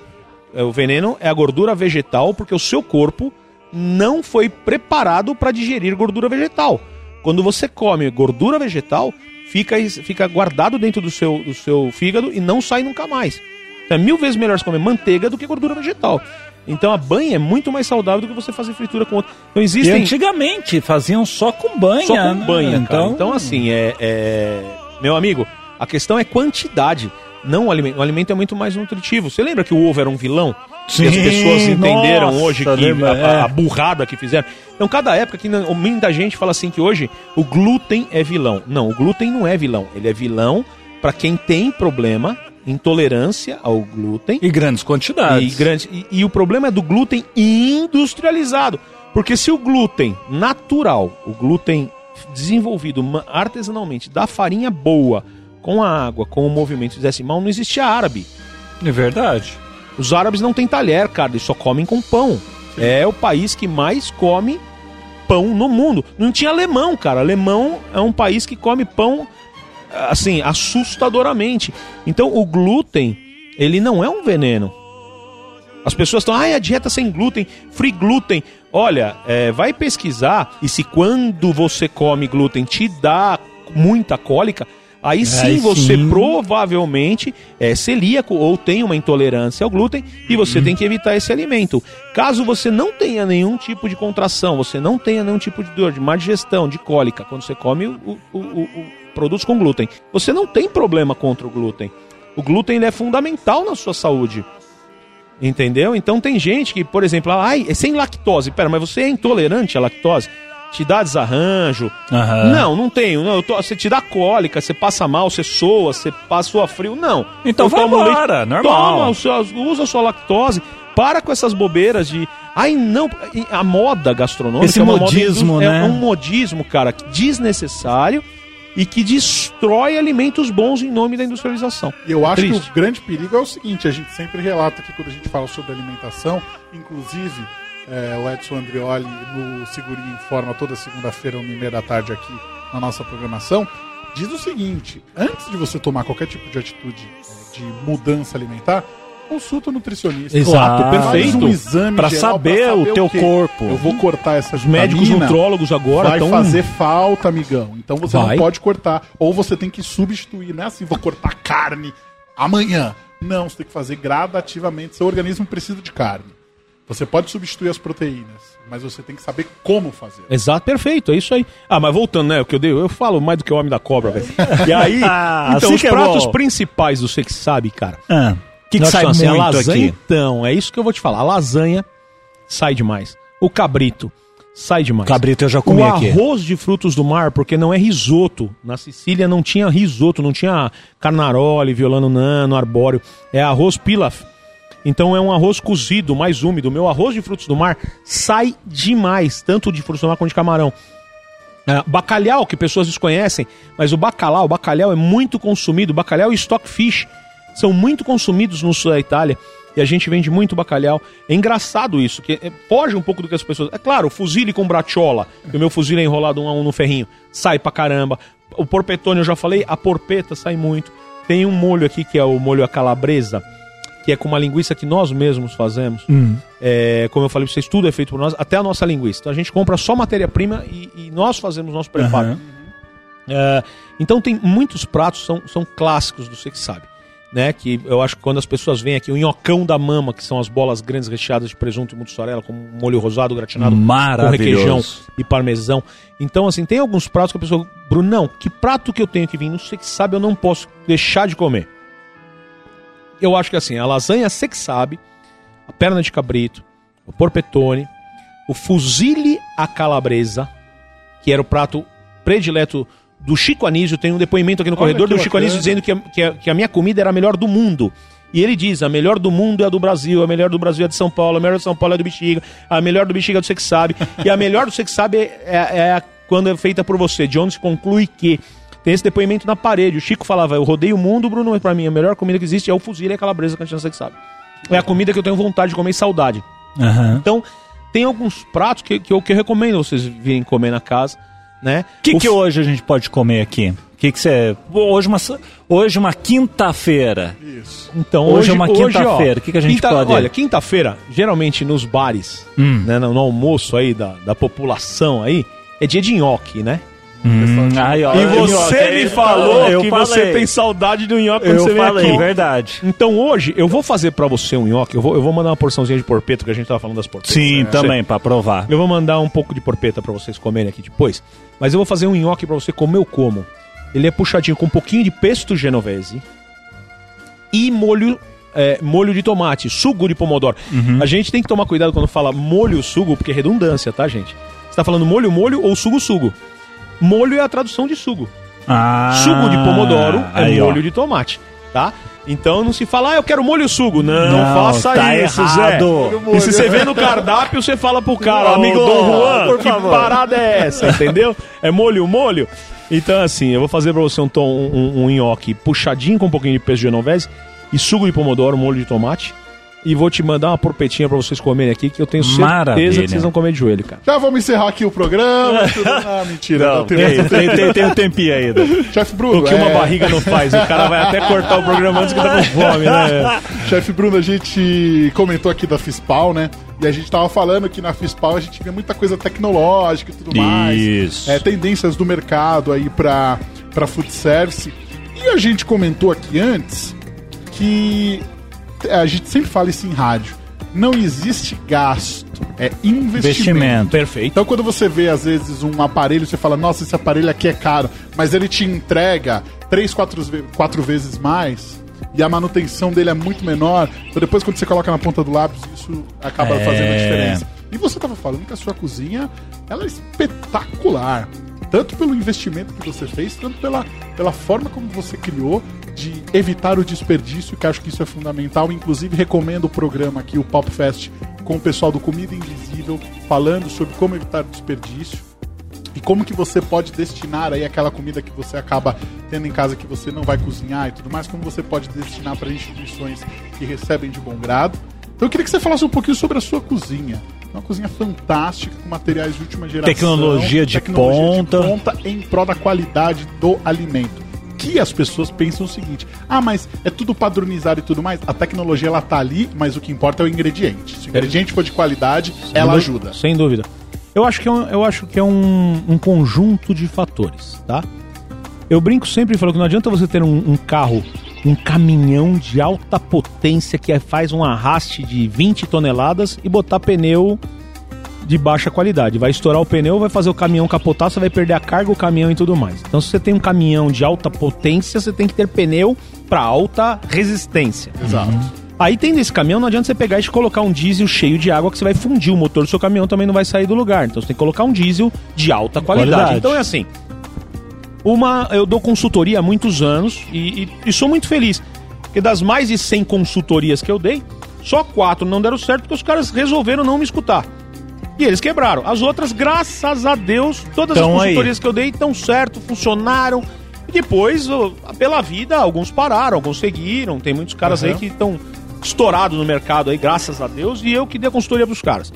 É, O veneno é a gordura vegetal porque o seu corpo não foi preparado para digerir gordura vegetal. Quando você come gordura vegetal, fica, fica guardado dentro do seu, do seu fígado e não sai nunca mais. Então é mil vezes melhor você comer manteiga do que gordura vegetal. Então a banha é muito mais saudável do que você fazer fritura com outro. Então E existem antigamente faziam só com banha. só com né? banha, cara. Então, Então, assim, é, é- Meu amigo, a questão é quantidade, não o alimento. O alimento é muito mais nutritivo. Você lembra que o ovo era um vilão? Sim, e as pessoas entenderam nossa, hoje que lembra, a, é. a burrada que fizeram. Então, cada época que muita gente fala assim que hoje o glúten é vilão. Não, o glúten não é vilão. Ele é vilão para quem tem problema, intolerância ao glúten. E grandes quantidades. E, grande, e, e o problema é do glúten industrializado. Porque se o glúten natural, o glúten desenvolvido artesanalmente da farinha boa, com a água, com o movimento decimal, não existia árabe. É verdade. Os árabes não têm talher, cara, eles só comem com pão. É o país que mais come pão no mundo. Não tinha alemão, cara. Alemão é um país que come pão, assim, assustadoramente. Então, o glúten, ele não é um veneno. As pessoas estão, ai, a dieta sem glúten, free glúten. Olha, é, vai pesquisar e se quando você come glúten te dá muita cólica, aí sim Aí você sim. provavelmente é celíaco ou tem uma intolerância ao glúten e você tem que evitar esse alimento. Caso você não tenha nenhum tipo de contração, você não tenha nenhum tipo de dor, de má digestão, de cólica, quando você come o, o- o- o- produtos com glúten, você não tem problema contra o glúten. O glúten é fundamental na sua saúde. Entendeu? Então tem gente que, por exemplo, ai, é sem lactose. Pera, mas você é intolerante à lactose? Te dá desarranjo? Aham. Não, não tenho. Não, eu tô- você te dá cólica, você passa mal, você soa, você passa frio. Não. Então Eu vai tomo embora, normal. Toma, o seu- usa a sua lactose. Para com essas bobeiras de. Ai, não. A moda gastronômica Esse é uma moda modismo, indus- né? É um modismo, cara, desnecessário e que destrói alimentos bons em nome da industrialização. E eu acho Triste. que o grande perigo é o seguinte: a gente sempre relata aqui quando a gente fala sobre alimentação, inclusive é, o Edson Andrioli no Segurinho Informa toda segunda-feira, uma e meia da tarde aqui na nossa programação, diz o seguinte: antes de você tomar qualquer tipo de atitude é, de mudança alimentar, consulta o nutricionista. Exato, Faz perfeito. um exame Pra geral saber o teu quê? corpo. Eu vou cortar essa Os médicos nutrólogos agora vai estão. fazer falta, amigão. Então você Vai. não pode cortar. Ou você tem que substituir. Não é assim, vou cortar carne amanhã. Não, você tem que fazer gradativamente. Seu organismo precisa de carne. Você pode substituir as proteínas, mas você tem que saber como fazer. Exato, perfeito, é isso aí. Ah, mas voltando, né? O que eu dei, eu falo mais do que o homem da cobra, velho. E aí, Ah, então, assim os é pratos bom. principais do Você que sabe, cara. Ah, o que, que Nós sai assim, muito a lasanha, aqui? Então, é isso que eu vou te falar. A lasanha sai demais. O cabrito sai demais. Cabrito eu já comi o aqui. arroz de frutos do mar, porque não é risoto. Na Sicília não tinha risoto, não tinha carnaroli, violano nano, arbóreo. É arroz pilaf. Então é um arroz cozido, mais úmido. Meu arroz de frutos do mar sai demais, tanto de frutos do mar quanto de camarão. É, bacalhau, que pessoas desconhecem, mas o bacalhau, o bacalhau é muito consumido. Bacalhau e stockfish são muito consumidos no sul da Itália. E a gente vende muito bacalhau. É engraçado isso, que é, foge um pouco do que as pessoas. É claro, fuzile com braciola, que o meu fuzile é enrolado um a um no ferrinho, sai pra caramba. O porpetone eu já falei, a porpeta sai muito. Tem um molho aqui que é o molho à calabresa, que é com uma linguiça que nós mesmos fazemos. É, como eu falei pra vocês, tudo é feito por nós, até a nossa linguiça. Então a gente compra só matéria-prima e, e nós fazemos nosso preparo. Aham. É, então tem muitos pratos são, são clássicos do Você que sabe. Né, que eu acho que quando as pessoas veem aqui o nhocão da mama, que são as bolas grandes recheadas de presunto e mussarela, com molho rosado gratinado, com requeijão e parmesão. Então, assim, tem alguns pratos que a pessoa, Bruno, não, que prato que eu tenho que vir? Não sei que sabe, eu não posso deixar de comer. Eu acho que assim, a lasanha você que sabe, a perna de cabrito, o porpetone, o fuzile à calabresa, que era o prato predileto do Chico Anísio. Tem um depoimento aqui no Olha corredor do Chico bacana. Anísio dizendo que a, que, a, que a minha comida era a melhor do mundo. E ele diz: a melhor do mundo é a do Brasil, a melhor do Brasil é a de São Paulo, a melhor de São Paulo é a do Bexiga, a melhor do Bexiga é do Você que sabe, e a melhor do Você que sabe é, é- é quando é feita por você. De onde se conclui que. Tem esse depoimento na parede. O Chico falava: Eu rodei o mundo, Bruno, mas pra mim a melhor comida que existe é o fuzil e a calabresa que a gente sabe. É a comida que eu tenho vontade de comer e saudade. Aham. Então, tem alguns pratos que, que eu que eu recomendo vocês virem comer na casa, né? O que, que f- hoje a gente pode comer aqui? O que, que você. Hoje uma, hoje uma quinta-feira. Isso. Então, Hoje hoje, é uma quinta-feira, o que que a gente quinta- pode- Olha, quinta-feira, geralmente nos bares, Hum. né, no, no almoço aí da, da população aí, é dia de nhoque, né? Hum, aí, ó, E você eu- me eu- falou eu que falei. você tem saudade do nhoque quando Eu você vem falei, aqui. verdade. Então hoje eu vou fazer pra você um nhoque, eu vou, eu vou mandar uma porçãozinha de porpeta, que a gente tava falando das porpetas. Sim, né? também, pra provar. Eu vou mandar um pouco de porpeta pra vocês comerem aqui depois. Mas eu vou fazer um nhoque pra você comer eu como. Ele é puxadinho com um pouquinho de pesto genovese e molho é, molho de tomate, sugo de pomodoro. A gente tem que tomar cuidado quando fala molho sugo, porque é redundância, tá, gente? Você tá falando molho molho ou sugo sugo? Molho é a tradução de sugo. Ah, Sugo de pomodoro é aí, ó. molho de tomate, tá? Então não se fala, ah, eu quero molho sugo. Não, Não, faça tá isso, errado. Zé. E se você vê no cardápio, você fala pro cara, amigo Dom Juan, por que favor. parada é essa, entendeu? É molho, molho. Então, assim, eu vou fazer pra você um, tom, um, um nhoque puxadinho com um pouquinho de pesto de genovese e sugo de pomodoro, molho de tomate. E vou te mandar uma porpetinha pra vocês comerem aqui, que eu tenho certeza Maravilha. que vocês vão comer de joelho, cara. Já vamos encerrar aqui o programa. tudo- Ah, mentira. não, tem tem, mais- tem, tem, tem um tempinho ainda. Chefe Bruno, O que uma é, barriga não faz, o cara vai até cortar o programa antes que tá com fome, né? Chefe Bruno, a gente comentou aqui da FISPAL, né? E a gente tava falando que na FISPAL a gente vê muita coisa tecnológica e tudo mais. Isso. É, tendências do mercado aí pra, pra food service. E a gente comentou aqui antes que a gente sempre fala isso em rádio. Não existe gasto, é investimento. Investimento. Perfeito. Então, quando você vê, às vezes, um aparelho, você fala, nossa, esse aparelho aqui é caro, mas ele te entrega três, quatro, quatro vezes mais e a manutenção dele é muito menor. Então, depois, quando você coloca na ponta do lápis, isso acaba É. fazendo a diferença. E você estava falando que a sua cozinha ela é espetacular. Tanto pelo investimento que você fez, tanto pela, pela forma como você criou de evitar o desperdício, que acho que isso é fundamental. Inclusive, recomendo o programa aqui, o Pop Fest, com o pessoal do Comida Invisível, falando sobre como evitar o desperdício e como que você pode destinar aí aquela comida que você acaba tendo em casa que você não vai cozinhar e tudo mais, como você pode destinar para instituições que recebem de bom grado. Então eu queria que você falasse um pouquinho sobre a sua cozinha. Uma cozinha fantástica, com materiais de última geração. Tecnologia de ponta. de ponta em prol da qualidade do alimento. Que as pessoas pensam o seguinte: ah, mas é tudo padronizado e tudo mais. A tecnologia ela tá ali, mas o que importa é o ingrediente. Se o ingrediente for de qualidade, ela Sem dú- ajuda. Sem dúvida. Eu acho que é um, eu acho que é um, um conjunto de fatores, tá? Eu brinco sempre e falo que não adianta você ter um, um carro, um caminhão de alta potência que faz um arraste de 20 toneladas e botar pneu de baixa qualidade. Vai estourar o pneu, vai fazer o caminhão capotar, você vai perder a carga, o caminhão e tudo mais. Então, se você tem um caminhão de alta potência, você tem que ter pneu para alta resistência. Exato. Aí tem desse caminhão, não adianta você pegar e colocar um diesel cheio de água que você vai fundir o motor do seu caminhão, também não vai sair do lugar. Então você tem que colocar um diesel de alta qualidade. Qualidade. Então é assim. Uma, eu dou consultoria há muitos anos e, e- e sou muito feliz. Porque das mais de 100 consultorias que eu dei, só quatro não deram certo porque os caras resolveram não me escutar. E eles quebraram. As outras, graças a Deus, todas as aí. consultorias que eu dei estão certo, funcionaram. E depois, pela vida, alguns pararam, alguns seguiram. Tem muitos caras aí Uhum. que estão estourados no mercado aí, graças a Deus, e eu que dei a consultoria pros caras.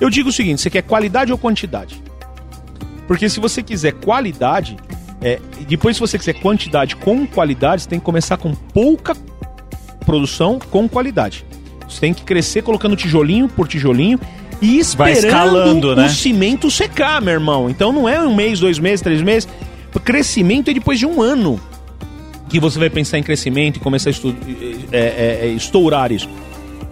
Eu digo o seguinte: você quer qualidade ou quantidade? Porque se você quiser qualidade, é, depois se você quiser quantidade com qualidade, você tem que começar com pouca produção com qualidade. Você tem que crescer colocando tijolinho por tijolinho e esperando escalando, o né? cimento secar, meu irmão. Então não é um mês, dois meses, três meses. O crescimento é depois de um ano que você vai pensar em crescimento e começar a estu- é, é, é, estourar isso.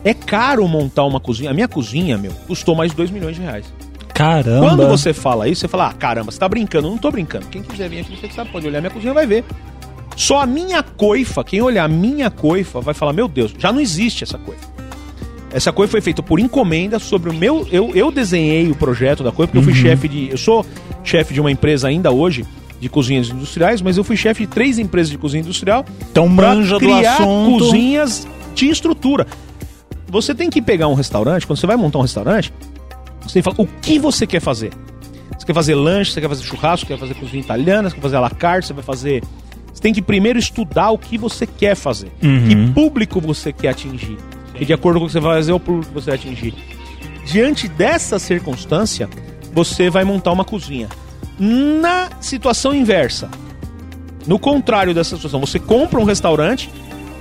É caro montar uma cozinha. A minha cozinha, meu, custou mais de 2 milhões de reais. Caramba. Quando você fala isso, você fala, ah, caramba, você tá brincando. Eu não tô brincando. Quem quiser vir aqui, você sabe, pode olhar minha cozinha vai ver. Só a minha coifa, quem olhar a minha coifa vai falar, meu Deus, já não existe essa coifa. Essa coifa foi feita por encomenda sobre o meu. Eu, eu desenhei o projeto da coifa, porque eu fui chefe de. Eu sou chefe de uma empresa ainda hoje de cozinhas industriais, mas eu fui chefe de três empresas de cozinha industrial Então manja do criar assunto. cozinhas de estrutura. Você tem que pegar um restaurante, quando você vai montar um restaurante, você tem que falar o que você quer fazer. Você quer fazer lanche, você quer fazer churrasco, você quer fazer cozinha italiana, você quer fazer à la carte, você vai fazer. Você tem que primeiro estudar o que você quer fazer. Uhum. Que público você quer atingir. E de acordo com o que você vai fazer, o público que você vai atingir. Diante dessa circunstância, você vai montar uma cozinha. Na situação inversa, no contrário dessa situação, você compra um restaurante,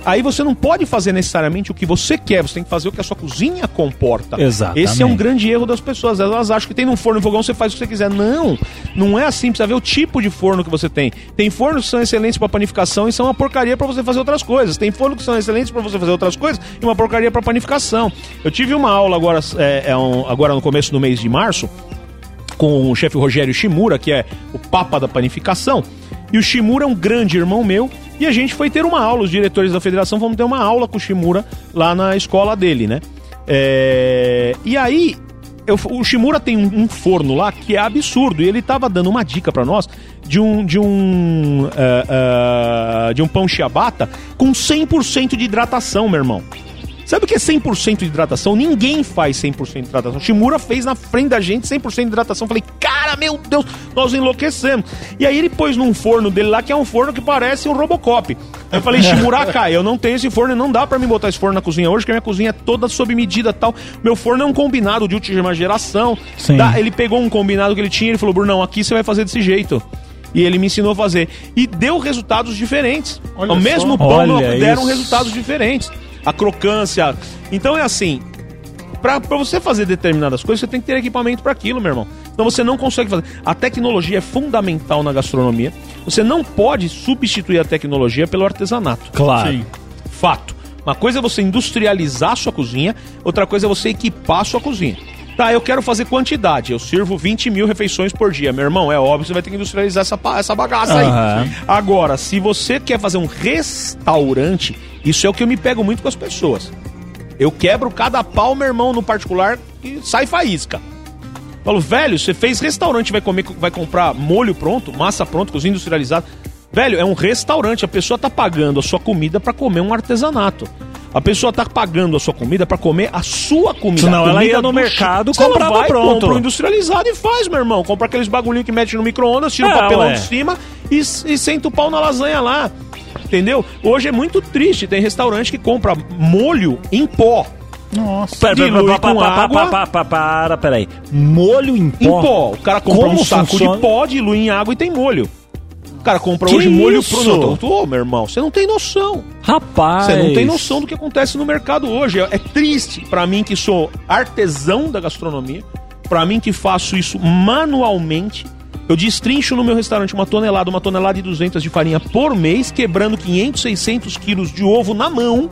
aí você não pode fazer necessariamente o que você quer, você tem que fazer o que a sua cozinha comporta. Exatamente. Esse é um grande erro das pessoas. Elas acham que tem um forno e fogão, você faz o que você quiser. Não, não é assim. Precisa ver o tipo de forno que você tem. Tem fornos que são excelentes para panificação e são uma porcaria para você fazer outras coisas. Tem fornos que são excelentes para você fazer outras coisas e uma porcaria para panificação. Eu tive uma aula agora, é, é um- agora no começo do mês de março com o chefe Rogério Shimura, que é o papa da panificação. E o Shimura é um grande irmão meu. E a gente foi ter uma aula, os diretores da federação vamos ter uma aula com o Shimura lá na escola dele, né? É, E aí, eu- o Shimura tem um, um forno lá que é absurdo. E ele tava dando uma dica pra nós de um, de um, eh, eh, de um pão ciabatta com 100% de hidratação, meu irmão. Sabe o que é 100% de hidratação? Ninguém faz 100% de hidratação. Shimura fez na frente da gente 100% de hidratação. Falei, cara, meu Deus, nós enlouquecemos. E aí ele pôs num forno dele lá, que é um forno que parece um Robocop. Aí eu falei, Shimurakai, eu não tenho esse forno e não dá pra mim botar esse forno na cozinha hoje, porque a minha cozinha é toda sob medida tal. Meu forno é um combinado de última geração. Sim. Dá- ele pegou um combinado que ele tinha e ele falou, Brunão, aqui você vai fazer desse jeito. E ele me ensinou a fazer. E deu resultados diferentes. Olha o só. mesmo pão não- Olha deram isso. resultados diferentes. A crocância. Então é assim, Pra, pra você fazer determinadas coisas, você tem que ter equipamento para aquilo, meu irmão. Então você não consegue fazer. A tecnologia é fundamental na gastronomia. Você não pode substituir a tecnologia pelo artesanato. Claro. Sim. Fato. Uma coisa é você industrializar a sua cozinha, outra coisa é você equipar a sua cozinha. Tá, eu quero fazer quantidade. Eu sirvo 20 mil refeições por dia. Meu irmão, é óbvio que você vai ter que industrializar essa, essa bagaça Aham. aí. Agora, se você quer fazer um restaurante, isso é o que eu me pego muito com as pessoas. Eu quebro cada pau, meu irmão, no particular, e sai faísca. Falo, velho, você fez restaurante, vai comer, vai comprar molho pronto, massa pronta, cozinha industrializada. Velho, é um restaurante, a pessoa tá pagando a sua comida pra comer um artesanato. A pessoa tá pagando a sua comida pra comer a sua comida. Senão a ela comida ia no do mercado, não comprava vai, pronto. Compra um industrializado e faz, meu irmão. Compra aqueles bagulhinhos que mete no micro-ondas, tira É, o papelão ué. de cima e, e senta o pau na lasanha lá. Entendeu? Hoje é muito triste. Tem restaurante que compra molho em pó. Nossa. Pera, Dilui pera, com água. Para, peraí. Molho em Em pó? pó. O cara compra Como um saco funciona? de pó, dilui em água e tem molho. Cara compra Que hoje molho isso? pronto. Ô, meu irmão, você não tem noção. Rapaz. Você não tem noção do que acontece no mercado hoje. É, é triste pra mim que sou artesão da gastronomia, pra mim que faço isso manualmente. Eu destrincho no meu restaurante uma tonelada, uma tonelada e 200 de farinha por mês, quebrando 500, 600 quilos de ovo na mão.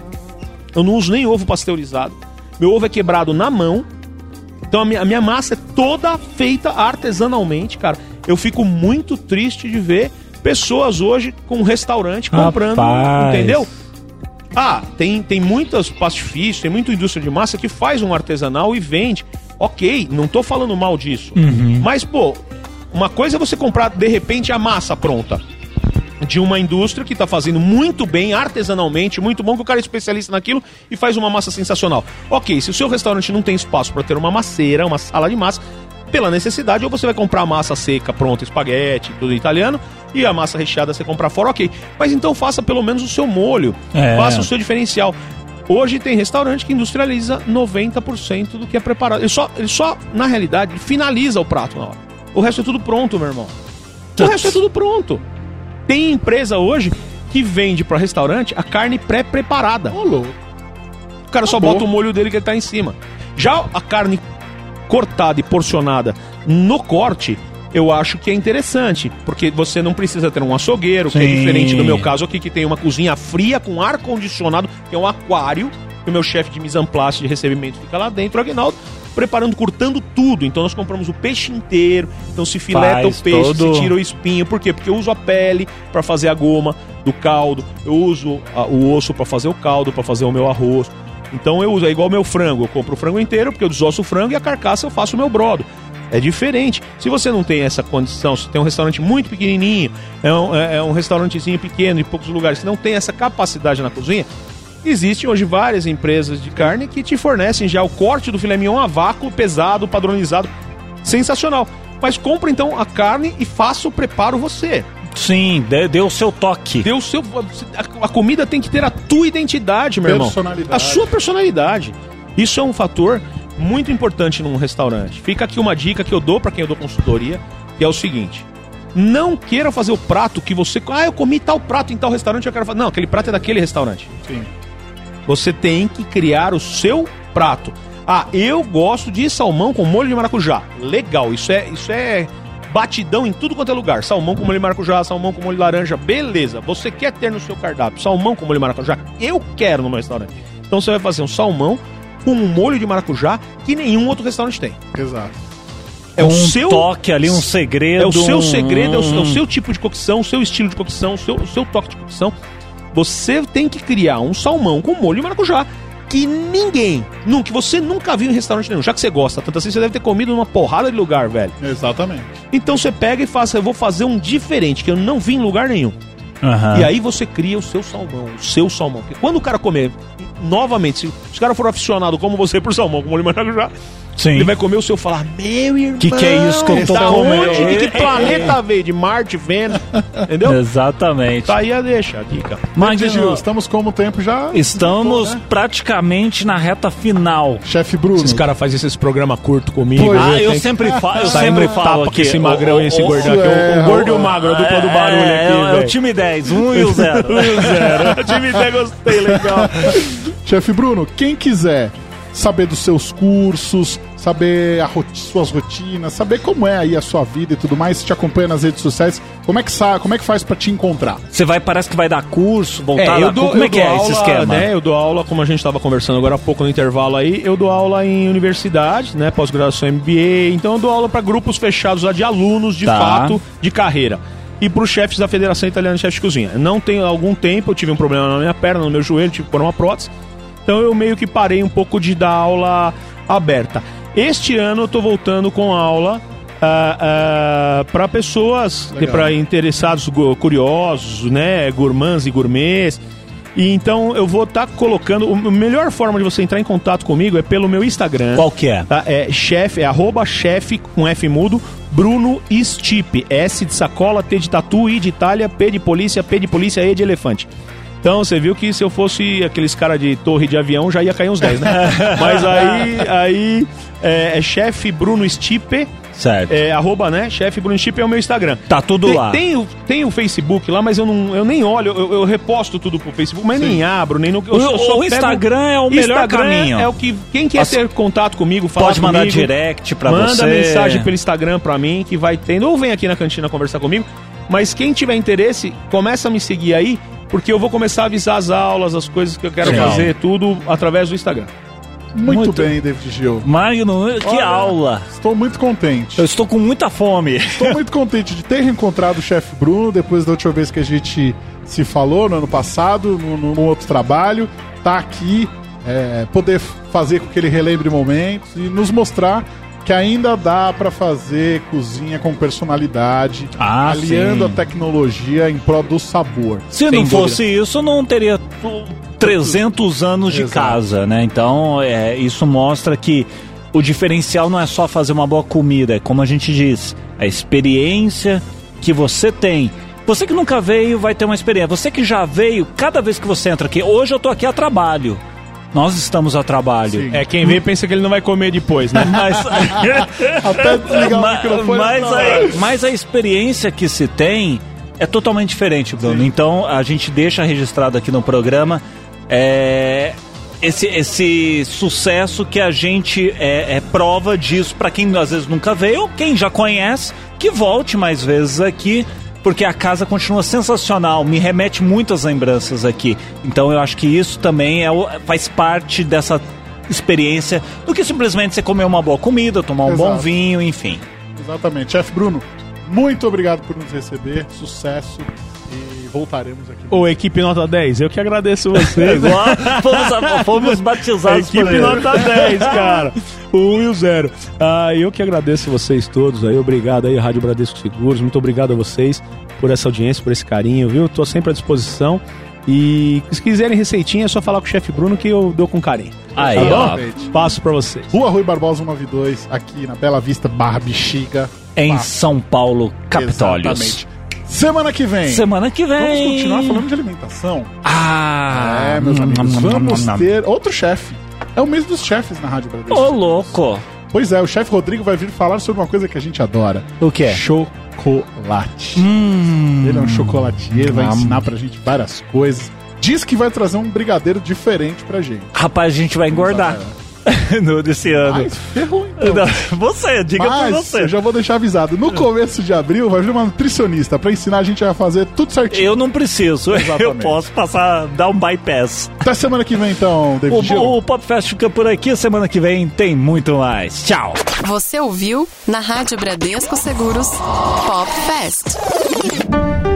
Eu não uso nem ovo pasteurizado. Meu ovo é quebrado na mão. Então a minha, a minha massa é toda feita artesanalmente, cara. Eu fico muito triste de ver pessoas hoje com um restaurante comprando, Rapaz. entendeu? Ah, tem, tem muitas pastifícios, tem muita indústria de massa que faz um artesanal e vende. Ok, não tô falando mal disso. Mas, pô, uma coisa é você comprar, de repente, a massa pronta de uma indústria que tá fazendo muito bem, artesanalmente, muito bom, que o cara é especialista naquilo e faz uma massa sensacional. Ok, se o seu restaurante não tem espaço para ter uma masseira, uma sala de massa, pela necessidade, ou você vai comprar massa seca, pronta, espaguete, tudo italiano, e a massa recheada você comprar fora, ok. Mas então faça pelo menos o seu molho, É. faça o seu diferencial. Hoje tem restaurante que industrializa 90% do que é preparado. Ele só, ele só, na realidade, finaliza o prato na hora. O resto é tudo pronto, meu irmão. O resto é tudo pronto. Tem empresa hoje que vende para restaurante a carne pré-preparada. Ô. O cara só bota o molho dele que ele tá em cima. Já a carne cortada e porcionada no corte, eu acho que é interessante, porque você não precisa ter um açougueiro, que é Sim. diferente do meu caso aqui, que tem uma cozinha fria com ar condicionado, que é um aquário, que o meu chefe de mise en place de recebimento fica lá dentro, o Aguinaldo, preparando, cortando tudo. Então nós compramos o peixe inteiro, então se fileta Faz o peixe, todo- se tira o espinho. Por quê? Porque eu uso a pele para fazer a goma do caldo, eu uso a- o osso para fazer o caldo, para fazer o meu arroz. Então eu uso, é igual o meu frango, eu compro o frango inteiro, porque eu desosso o frango e a carcaça eu faço o meu brodo. É diferente. Se você não tem essa condição, se tem um restaurante muito pequenininho, é um, é- é um restaurantezinho pequeno em poucos lugares, se não tem essa capacidade na cozinha, existem hoje várias empresas de carne que te fornecem já o corte do filé mignon a vácuo, pesado, padronizado, sensacional. Mas compra então a carne e faça o preparo você. Sim, dê, dê o seu toque. Dê o seu, a, a comida tem que ter a tua identidade, meu irmão. Personalidade. A sua personalidade. Isso é um fator muito importante num restaurante. Fica aqui uma dica que eu dou para quem eu dou consultoria, que é o seguinte: não queira fazer o prato que você, ah, eu comi tal prato em tal restaurante, eu quero fazer. Não, aquele prato é daquele restaurante. Sim. Você tem que criar o seu prato. Ah, eu gosto de salmão com molho de maracujá. Legal, isso é, isso é batidão em tudo quanto é lugar. Salmão com molho de maracujá, salmão com molho de laranja, beleza. Você quer ter no seu cardápio salmão com molho de maracujá? Eu quero no meu restaurante. Então você vai fazer um salmão com um molho de maracujá que nenhum outro restaurante tem. Exato. É um o seu toque ali, um segredo. é o seu um- segredo, é o, é o seu tipo de cocção, o seu estilo de cocção, o seu, o seu toque de cocção. Você tem que criar um salmão com molho de maracujá que ninguém, nunca, que você nunca viu em restaurante nenhum. Já que você gosta tanto assim, você deve ter comido numa porrada de lugar, velho. Exatamente. Então você pega e faça, eu vou fazer um diferente que eu não vi em lugar nenhum. Aham. E aí você cria o seu salmão, o seu salmão. Porque quando o cara comer, novamente, se os caras foram aficionados como você por salmão com molho de maracujá, Sim. Ele vai comer o seu e falar, meu irmão, Que que é isso que eu tô da comendo?" onde? De que planeta veio? De Marte, Vênus, entendeu? Exatamente. Tá aí a deixa, a dica. David Gil, estamos como o tempo já... estamos Né? praticamente na reta final. Chefe Bruno. Esses caras fazem esses programas curtos comigo. Pois? Ah, eu Tem- sempre falo, eu sempre falo que esse magrão e esse o- o- gordão aqui. é, O, gordo e o magro, a dupla do barulho é, aqui. é, o time 10, um e o zero. Um e o zero. O time até gostei, legal. Chefe Bruno, quem quiser saber dos seus cursos, saber a roti- suas rotinas, saber como é aí a sua vida e tudo mais, se te acompanha nas redes sociais, como é que, sa como é que faz pra te encontrar? Você vai, parece que vai dar curso, voltar eu lá. dou, Como é eu que é aula, esse esquema? Né, eu dou aula, como a gente estava conversando agora há pouco no intervalo aí, eu dou aula em universidade, né, pós-graduação MBA, então eu dou aula para grupos fechados lá de alunos, de Tá. fato, de carreira. E para os chefes da Federação Italiana de Chefes de Cozinha. Não tenho algum tempo, eu tive um problema na minha perna, no meu joelho, tive que pôr uma prótese. Então eu meio que parei um pouco de dar aula aberta. Este ano eu tô voltando com aula para pessoas, para interessados, curiosos, né, gourmands e gourmets. E então eu vou estar colocando. A melhor forma de você entrar em contato comigo é pelo meu Instagram. Qual que é? Tá? É chefe, é arroba chefe com F mudo, Bruno Stipe. S de sacola, T de tatu, I de Itália, P de polícia, P de polícia, E de elefante. Então você viu que se eu fosse aqueles cara de torre de avião já ia cair uns 10, né? Mas aí, aí é, é chefe Bruno Stipe, Certo. é, arroba, né? Chefe Bruno Stipe é o meu Instagram. Tá tudo Tem, lá. tem, o, tem o Facebook lá, mas eu, não, eu nem olho, eu, eu reposto tudo pro Facebook, mas nem abro, nem no. Eu, O- só- só o Instagram é o melhor Instagram caminho. É o que. Quem quer Nossa. ter contato comigo, falar Pode mandar comigo, direct pra manda você. mensagem pelo Instagram pra mim, que vai tendo. Ou vem aqui na cantina conversar comigo. Mas quem tiver interesse, começa a me seguir aí, porque eu vou começar a avisar as aulas, as coisas que eu quero Legal. fazer, tudo através do Instagram. Muito, Muito. bem, David Gil. Magno, que Olha, aula. Estou muito contente. Eu estou com muita fome. Estou muito contente de ter reencontrado o chefe Bruno depois da última vez que a gente se falou no ano passado, num, num outro trabalho. Tá aqui, é, poder fazer com que ele relembre momentos e nos mostrar que ainda dá para fazer cozinha com personalidade, Ah, aliando sim. a tecnologia em prol do sabor. Se não fosse isso, não teria tu- 300 anos de Exato. casa, né? Então, é, isso mostra que o diferencial não é só fazer uma boa comida, é como a gente diz, a experiência que você tem. Você que nunca veio vai ter uma experiência. Você que já veio, cada vez que você entra aqui, hoje eu tô aqui a trabalho. Nós estamos a trabalho. Sim. É, quem vem pensa que ele não vai comer depois, né? Mas, Até desligar o microfone. mas, a, mas a experiência que se tem é totalmente diferente, Bruno. Então a gente deixa registrado aqui no programa é, esse, esse sucesso que a gente é, é prova disso para quem às vezes nunca veio, quem já conhece, que volte mais vezes aqui. Porque a casa continua sensacional, me remete muitas lembranças aqui. Então eu acho que isso também é, faz parte dessa experiência do que simplesmente você comer uma boa comida, tomar um bom Exato. vinho, enfim. Exatamente. Chefe Bruno, muito obrigado por nos receber. Sucesso voltaremos aqui. Ô, equipe nota 10, eu que agradeço vocês. Igual fomos, fomos batizados por Equipe nota 10, cara. O 1 e o 0. Ah, eu que agradeço vocês todos aí. Obrigado aí, Rádio Bradesco Seguros. Muito obrigado a vocês por essa audiência, por esse carinho, viu? Tô sempre à disposição. E se quiserem receitinha, é só falar com o chefe Bruno que eu dou com carinho. Aí, Tá bom? ó. Passo pra vocês. Rua Rui Barbosa 192, aqui na Bela Vista, Barra Bexiga. Em. São Paulo, Capitólios. Exatamente. Semana que vem. Semana que vem. Vamos continuar falando de alimentação. Ah, é, meus amigos, hum, vamos hum, hum, hum. ter outro chefe. É o mês dos chefes na Rádio Bradesco. Ô, louco. Pois é, o chefe Rodrigo vai vir falar sobre uma coisa que a gente adora. O que é? Chocolate. Hum. Ele é um chocolatier, vai Hum. ensinar pra gente várias coisas. Diz que vai trazer um brigadeiro diferente pra gente. Rapaz, a gente vai engordar no desse ano. Mas ferrou então. Não, Você, diga pra Mas você. eu já vou deixar avisado. No começo de abril vai vir uma nutricionista pra ensinar a gente a fazer tudo certinho. Eu não preciso. Eu Exatamente. posso passar, dar um bypass. Até semana que vem então, David. O, o Pop Fest fica por aqui. Semana que vem tem muito mais. Tchau. Você ouviu na Rádio Bradesco Seguros Pop Fest.